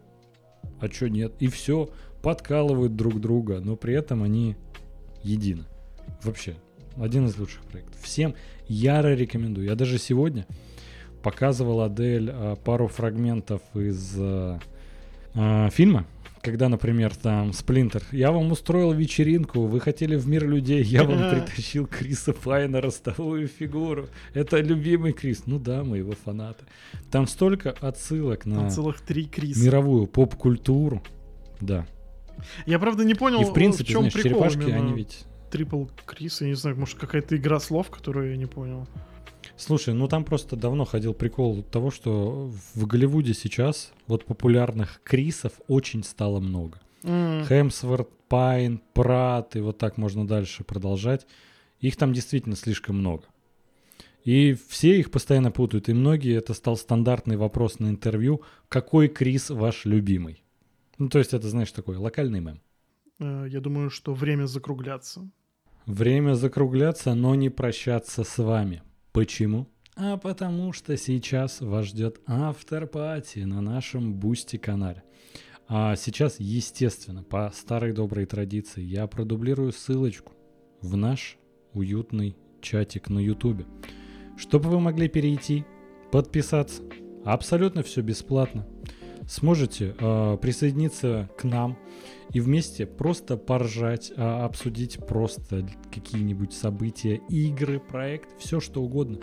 а чё нет? И все, подкалывают друг друга, но при этом они едины. Вообще, один из лучших проектов. Всем яро рекомендую. Я даже сегодня показывал Адель а, пару фрагментов из а, а, фильма, когда, например, там Сплинтер, я вам устроил вечеринку, вы хотели в мир людей, я вам притащил Криса Пайна, ростовую фигуру. Это любимый Крис. Ну да, мы его фанаты. Там столько отсылок на целых три Криса. мировую поп-культуру. Да. Я правда не понял, И в принципе, в чем знаешь, прикол черепашки, именно они ведь... Трипл Крис, я не знаю, может какая-то игра слов, которую я не понял. Слушай, ну там просто давно ходил прикол того, что в Голливуде сейчас вот популярных Крисов очень стало много. М, Хемсворт, Пайн, Прат, и вот так можно дальше продолжать. Их там действительно слишком много. И все их постоянно путают, и многие, это стал стандартный вопрос на интервью, какой Крис ваш любимый? Ну, то есть это, знаешь, такой локальный мем. э, Я думаю, что время закругляться. Время закругляться, но не прощаться с вами. Почему? А потому что сейчас вас ждет afterparty на нашем Бусти канале. А сейчас, естественно, по старой доброй традиции, я продублирую ссылочку в наш уютный чатик на Ютубе, чтобы вы могли перейти, подписаться. Абсолютно все бесплатно. Сможете э, присоединиться к нам и вместе просто поржать, а, обсудить просто какие-нибудь события, игры, проект, все что угодно.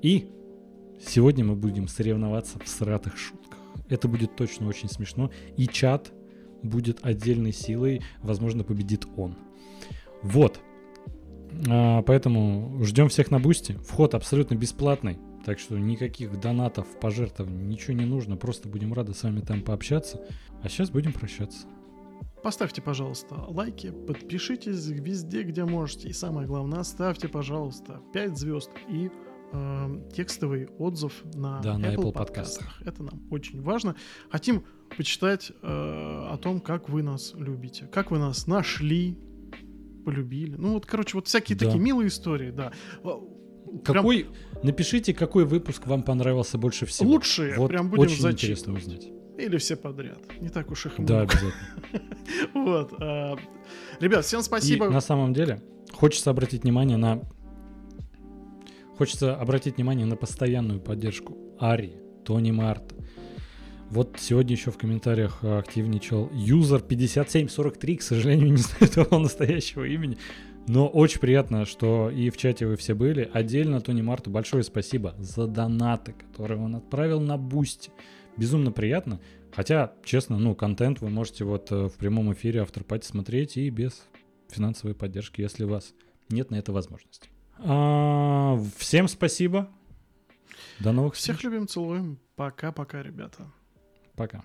И сегодня мы будем соревноваться в сратых шутках. Это будет точно очень смешно. И чат будет отдельной силой, возможно, победит он. Вот. А, поэтому ждем всех на бусте. Вход абсолютно бесплатный. Так что никаких донатов, пожертвований, ничего не нужно. Просто будем рады с вами там пообщаться. А сейчас будем прощаться. Поставьте, пожалуйста, лайки, подпишитесь везде, где можете. И самое главное, оставьте, пожалуйста, 5 звезд и э, текстовый отзыв на, Да, на Apple, Apple подкастах. Это нам очень важно. Хотим почитать э, о том, как вы нас любите, как вы нас нашли, полюбили. Ну вот, короче, вот всякие Да. такие милые истории, да. Э, Прям Какой, напишите, какой выпуск вам понравился больше всего. Лучшие, Вот прям будем очень интересно зачитывать. узнать. Или все подряд. Не так уж их и Да, много. обязательно. Вот. э, Ребят, всем спасибо. И на самом деле хочется обратить внимание на хочется обратить внимание на постоянную поддержку Ари, Тони Марта. Вот сегодня еще в комментариях э, активничал юзер 5743, к сожалению, не знаю того настоящего имени. Но очень приятно, что и в чате вы все были. Отдельно Тони Марту большое спасибо за донаты, которые он отправил на Бусти. Безумно приятно. Хотя, честно, ну, контент вы можете вот э, в прямом эфире Afterparty смотреть и без финансовой поддержки, если у вас нет на это возможности. А, всем спасибо. До новых Всех встреч. любим, целуем. Пока-пока, ребята. Пока.